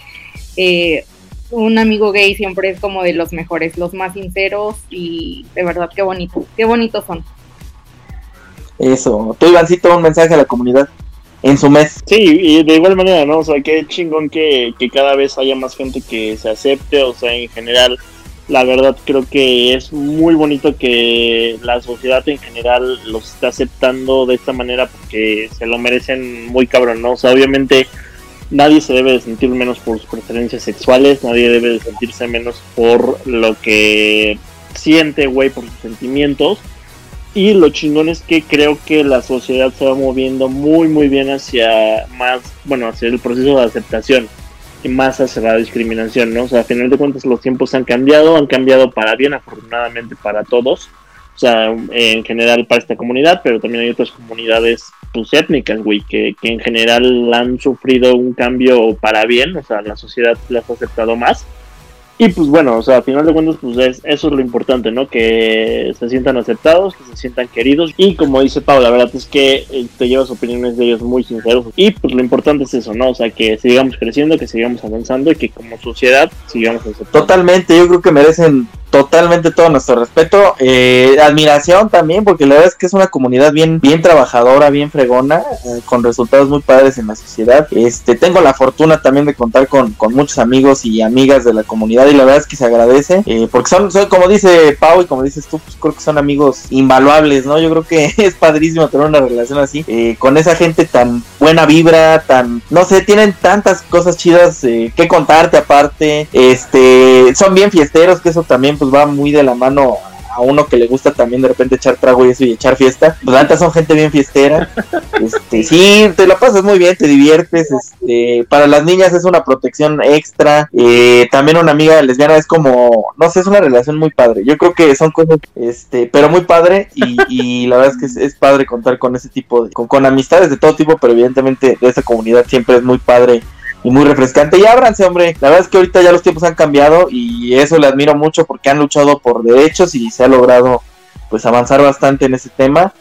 eh, un amigo gay siempre es como de los mejores, los más sinceros y de verdad qué bonito, qué bonitos son. Eso. Tú, Ivancito, un mensaje a la comunidad en su mes. Sí, y de igual manera, ¿no? O sea, qué chingón que, que cada vez haya más gente que se acepte, o sea, en general, la verdad creo que es muy bonito que la sociedad en general los esté aceptando de esta manera porque se lo merecen muy cabrón, ¿no? O sea, obviamente nadie se debe de sentir menos por sus preferencias sexuales, nadie debe de sentirse menos por lo que siente, güey, por sus sentimientos. Y lo chingón es que creo que la sociedad se va moviendo muy muy bien hacia más, bueno, hacia el proceso de aceptación y más hacia la discriminación, ¿no? O sea, a final de cuentas los tiempos han cambiado, han cambiado para bien, afortunadamente para todos. O sea, en general para esta comunidad, pero también hay otras comunidades pues étnicas, güey, que, que en general han sufrido un cambio para bien, o sea, la sociedad las ha aceptado más. Y pues bueno, o sea, a final de cuentas, pues es- eso es lo importante, ¿no? Que se sientan aceptados, que se sientan queridos. Y como dice Pau, la verdad es que eh, te llevas opiniones de ellos muy sinceros. Y pues lo importante es eso, ¿no? O sea, que sigamos creciendo, que sigamos avanzando y que como sociedad sigamos aceptando. Totalmente, yo creo que merecen totalmente todo nuestro respeto, eh, admiración también, porque la verdad es que es una comunidad bien, bien trabajadora, bien fregona, eh, con resultados muy padres en la sociedad. Este, tengo la fortuna también de contar con, con muchos amigos y amigas de la comunidad y la verdad es que se agradece, eh, porque son, son, como dice Pau y como dices tú, pues creo que son amigos invaluables, ¿no? Yo creo que [LAUGHS] es padrísimo tener una relación así, eh, con esa gente tan buena vibra, tan, no sé, tienen tantas cosas chidas eh, que contarte aparte, este, son bien fiesteros, que eso también pues va muy de la mano a uno que le gusta también de repente echar trago y eso y echar fiesta. Pues la son gente bien fiestera. [LAUGHS] Este, sí, te la pasas muy bien, te diviertes. Este, para las niñas es una protección extra. Eh, también una amiga lesbiana es como, no sé, es una relación muy padre. Yo creo que son cosas, este, pero muy padre y, y la verdad es que es, es padre contar con ese tipo de, con, con amistades de todo tipo, pero evidentemente de esa comunidad siempre es muy padre y muy refrescante. Y ábranse, hombre. La verdad es que ahorita ya los tiempos han cambiado y eso le admiro mucho porque han luchado por derechos y se ha logrado pues avanzar bastante en ese tema.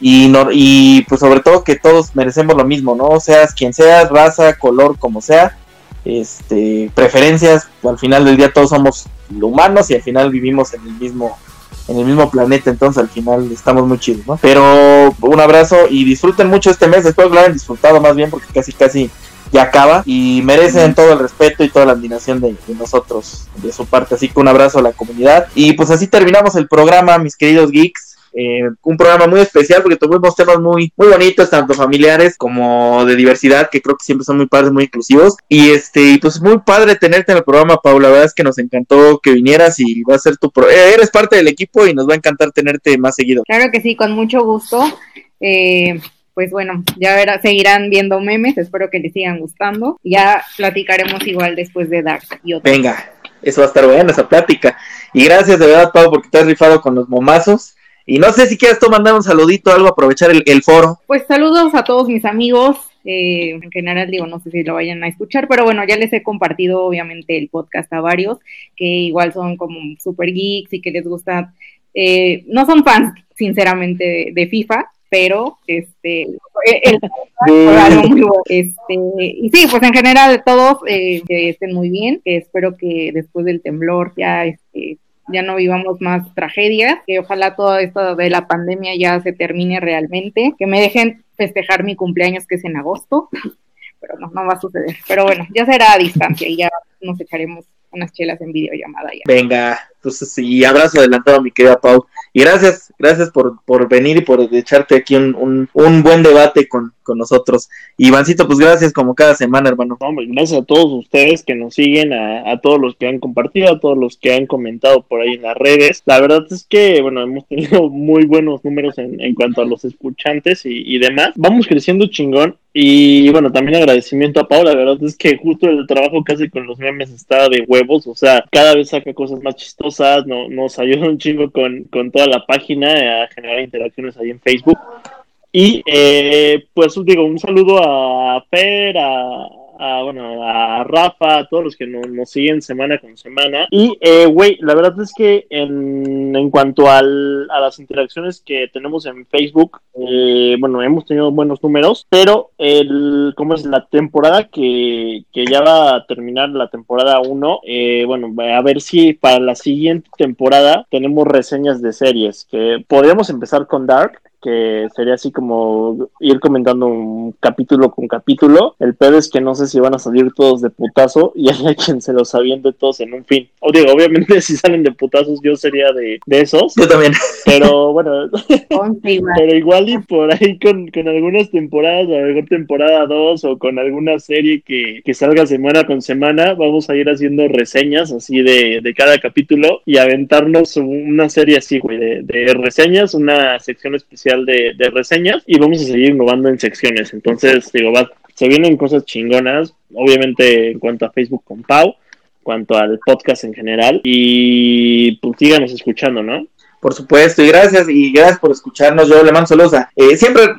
Y, no, y pues sobre todo que todos merecemos lo mismo, ¿no? Seas quien seas, raza, color, como sea, este, preferencias, al final del día todos somos humanos y al final vivimos en el mismo en el mismo planeta, entonces al final estamos muy chidos, ¿no? Pero un abrazo y disfruten mucho este mes, espero que lo hayan disfrutado más bien porque casi casi ya acaba y merecen todo el respeto y toda la admiración de, de nosotros, de su parte, así que un abrazo a la comunidad y pues así terminamos el programa, mis queridos geeks, eh, un programa muy especial porque tuvimos temas muy, muy bonitos, tanto familiares como de diversidad, que creo que siempre son muy padres, muy inclusivos. Y este, y pues muy padre tenerte en el programa, Paula. La verdad es que nos encantó que vinieras y va a ser tu pro eh, eres parte del equipo y nos va a encantar tenerte más seguido. Claro que sí, con mucho gusto. Eh, pues bueno, ya verá, seguirán viendo memes, espero que les sigan gustando. Ya platicaremos igual después de Dark y otros. Venga, eso va a estar buena esa plática. Y gracias de verdad, Pau, porque te has rifado con los momazos. Y no sé si quieres tú mandar un saludito, algo, aprovechar el, el foro. Pues saludos a todos mis amigos. eh, en general, digo, no sé si lo vayan a escuchar, pero bueno, ya les he compartido obviamente el podcast a varios que igual son como super geeks y que les gusta. eh, no son fans, sinceramente, de, de FIFA, pero este [LAUGHS] el, muy bueno. este y sí pues en general todos eh, que estén muy bien que espero que después del temblor ya este ya no vivamos más tragedias, que ojalá todo esto de la pandemia ya se termine realmente, que me dejen festejar mi cumpleaños que es en agosto, [LAUGHS] pero no, no va a suceder. Pero bueno, ya será a distancia y ya nos echaremos unas chelas en videollamada ya. Venga, entonces sí, abrazo adelantado, mi querida Pau. Y gracias, gracias por, por venir y por echarte aquí un, un, un buen debate con, con nosotros. Y Ivancito, pues gracias como cada semana, hermano. Gracias a todos ustedes que nos siguen, a, a todos los que han compartido, a todos los que han comentado por ahí en las redes. La verdad es que, bueno, hemos tenido [LAUGHS] muy buenos números en, en cuanto a los escuchantes y, y demás. Vamos creciendo chingón. Y bueno, también agradecimiento a Paula, la verdad es que justo el trabajo que hace con los memes está de huevos, o sea, cada vez saca cosas más chistosas, no, nos ayuda un chingo con, con toda la página a generar interacciones ahí en Facebook. Y eh, pues digo, un saludo a Fer, a, a, bueno, a Rafa, a todos los que nos, siguen semana con semana. Y, eh, güey, la verdad es que en, en cuanto al, a las interacciones que tenemos en Facebook, eh, bueno, hemos tenido buenos números, pero el, ¿cómo es? La temporada que, que ya va a terminar, la temporada 1, eh, bueno, a ver si para la siguiente temporada tenemos reseñas de series, que podríamos empezar con Dark, que sería así como ir comentando un capítulo con capítulo. El pedo es que no sé si van a salir todos de putazo y [LAUGHS] hay quien se los aviente todos en un fin. O digo, obviamente [LAUGHS] si salen de putazos yo sería de, de esos. Yo también. Pero [LAUGHS] bueno, pero igual y por ahí con, con algunas temporadas, a lo mejor temporada 2 o con alguna serie que, que salga semana con semana, vamos a ir haciendo reseñas así de, de cada capítulo y aventarnos una serie así, güey, de, de reseñas, una sección especial de, reseñas y vamos a seguir innovando en secciones. Entonces, digo, va, se vienen cosas chingonas, obviamente en cuanto a Facebook con Pau, cuanto al podcast en general y pues síganos escuchando, ¿no? Por supuesto, y gracias, y gracias por escucharnos. Yo le mando saludos a. Eh, siempre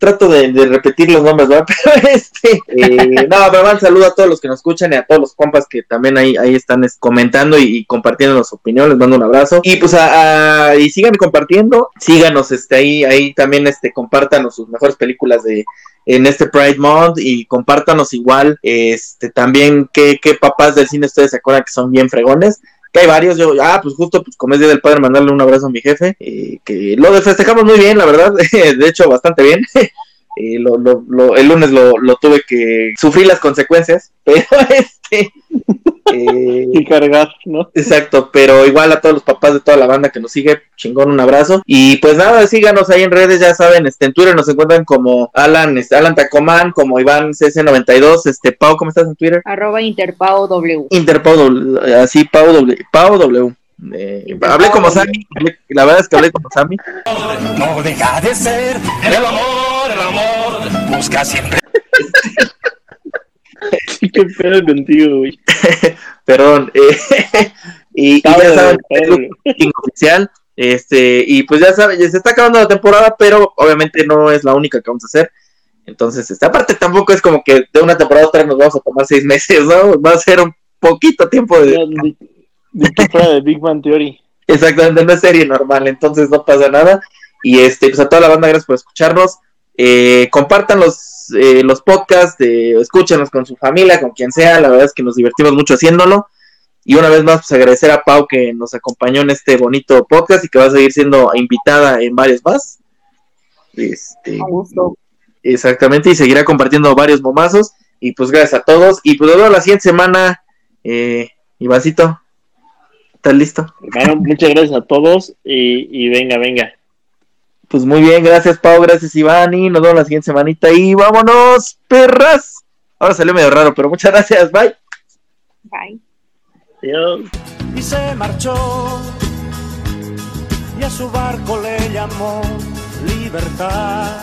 trato de, repetir los nombres, ¿verdad? [LAUGHS] Pero este. Eh, no, mando saludo a todos los que nos escuchan y a todos los compas que también ahí, ahí están es, comentando y, compartiendo las opiniones. Les mando un abrazo. Y pues, a, a- y sigan compartiendo. Síganos, este, ahí, ahí también, este, compártanos sus mejores películas de. En este Pride Month y compártanos igual, este, también qué, qué papás del cine ustedes se acuerdan que son bien fregones que hay varios, yo, ah, pues justo, pues como es Día del Padre, mandarle un abrazo a mi jefe, eh, que lo festejamos muy bien, la verdad, [LAUGHS] de hecho, bastante bien. Eh, lo, lo, lo- el lunes lo, lo tuve que sufrir las consecuencias, [LAUGHS] pero este... eh, Y cargar, ¿no? Exacto, pero igual a todos los papás de toda la banda que nos sigue, chingón, un abrazo. Y pues nada, síganos ahí en redes, ya saben, este, en Twitter nos encuentran como Alan, este, Alan Tacomán, como Iván CC92, este, Pau, ¿cómo estás en Twitter? Arroba Interpao W. Interpau, W, así, Pau W. Pau w. Eh, hablé como Sammy, la verdad es que hablé como Sammy. No deja de ser el amor, amor. Busca siempre. Qué pedo contigo, güey. [LAUGHS] Perdón. eh, [LAUGHS] y, y ya saben, King oficial. Este, y pues ya saben, ya se está acabando la temporada, pero obviamente no es la única que vamos a hacer. Entonces, este, aparte tampoco es como que de una temporada a otra nos vamos a tomar seis meses, ¿no? Va a ser un poquito tiempo de... Que fuera de Big Bang Theory. Exactamente, no es serie normal, entonces no pasa nada. Y este, pues a toda la banda, gracias por escucharnos. Eh, compartan los, eh, los podcasts, eh, escúchenos con su familia, con quien sea. La verdad es que nos divertimos mucho haciéndolo. Y una vez más, pues agradecer a Pau que nos acompañó en este bonito podcast y que va a seguir siendo invitada en varios más. Este, A gusto. exactamente, y seguirá compartiendo varios momazos. Y pues gracias a todos. Y pues nos vemos la siguiente semana. Eh, Ivancito, ¿estás listo? Bueno, muchas gracias a todos y, y venga, venga. Pues muy bien, gracias Pau, gracias Iván y nos vemos la siguiente semanita y vámonos, perras. Ahora salió medio raro, pero muchas gracias, bye. Bye. Adiós. y se marchó y a su barco le llamó libertad.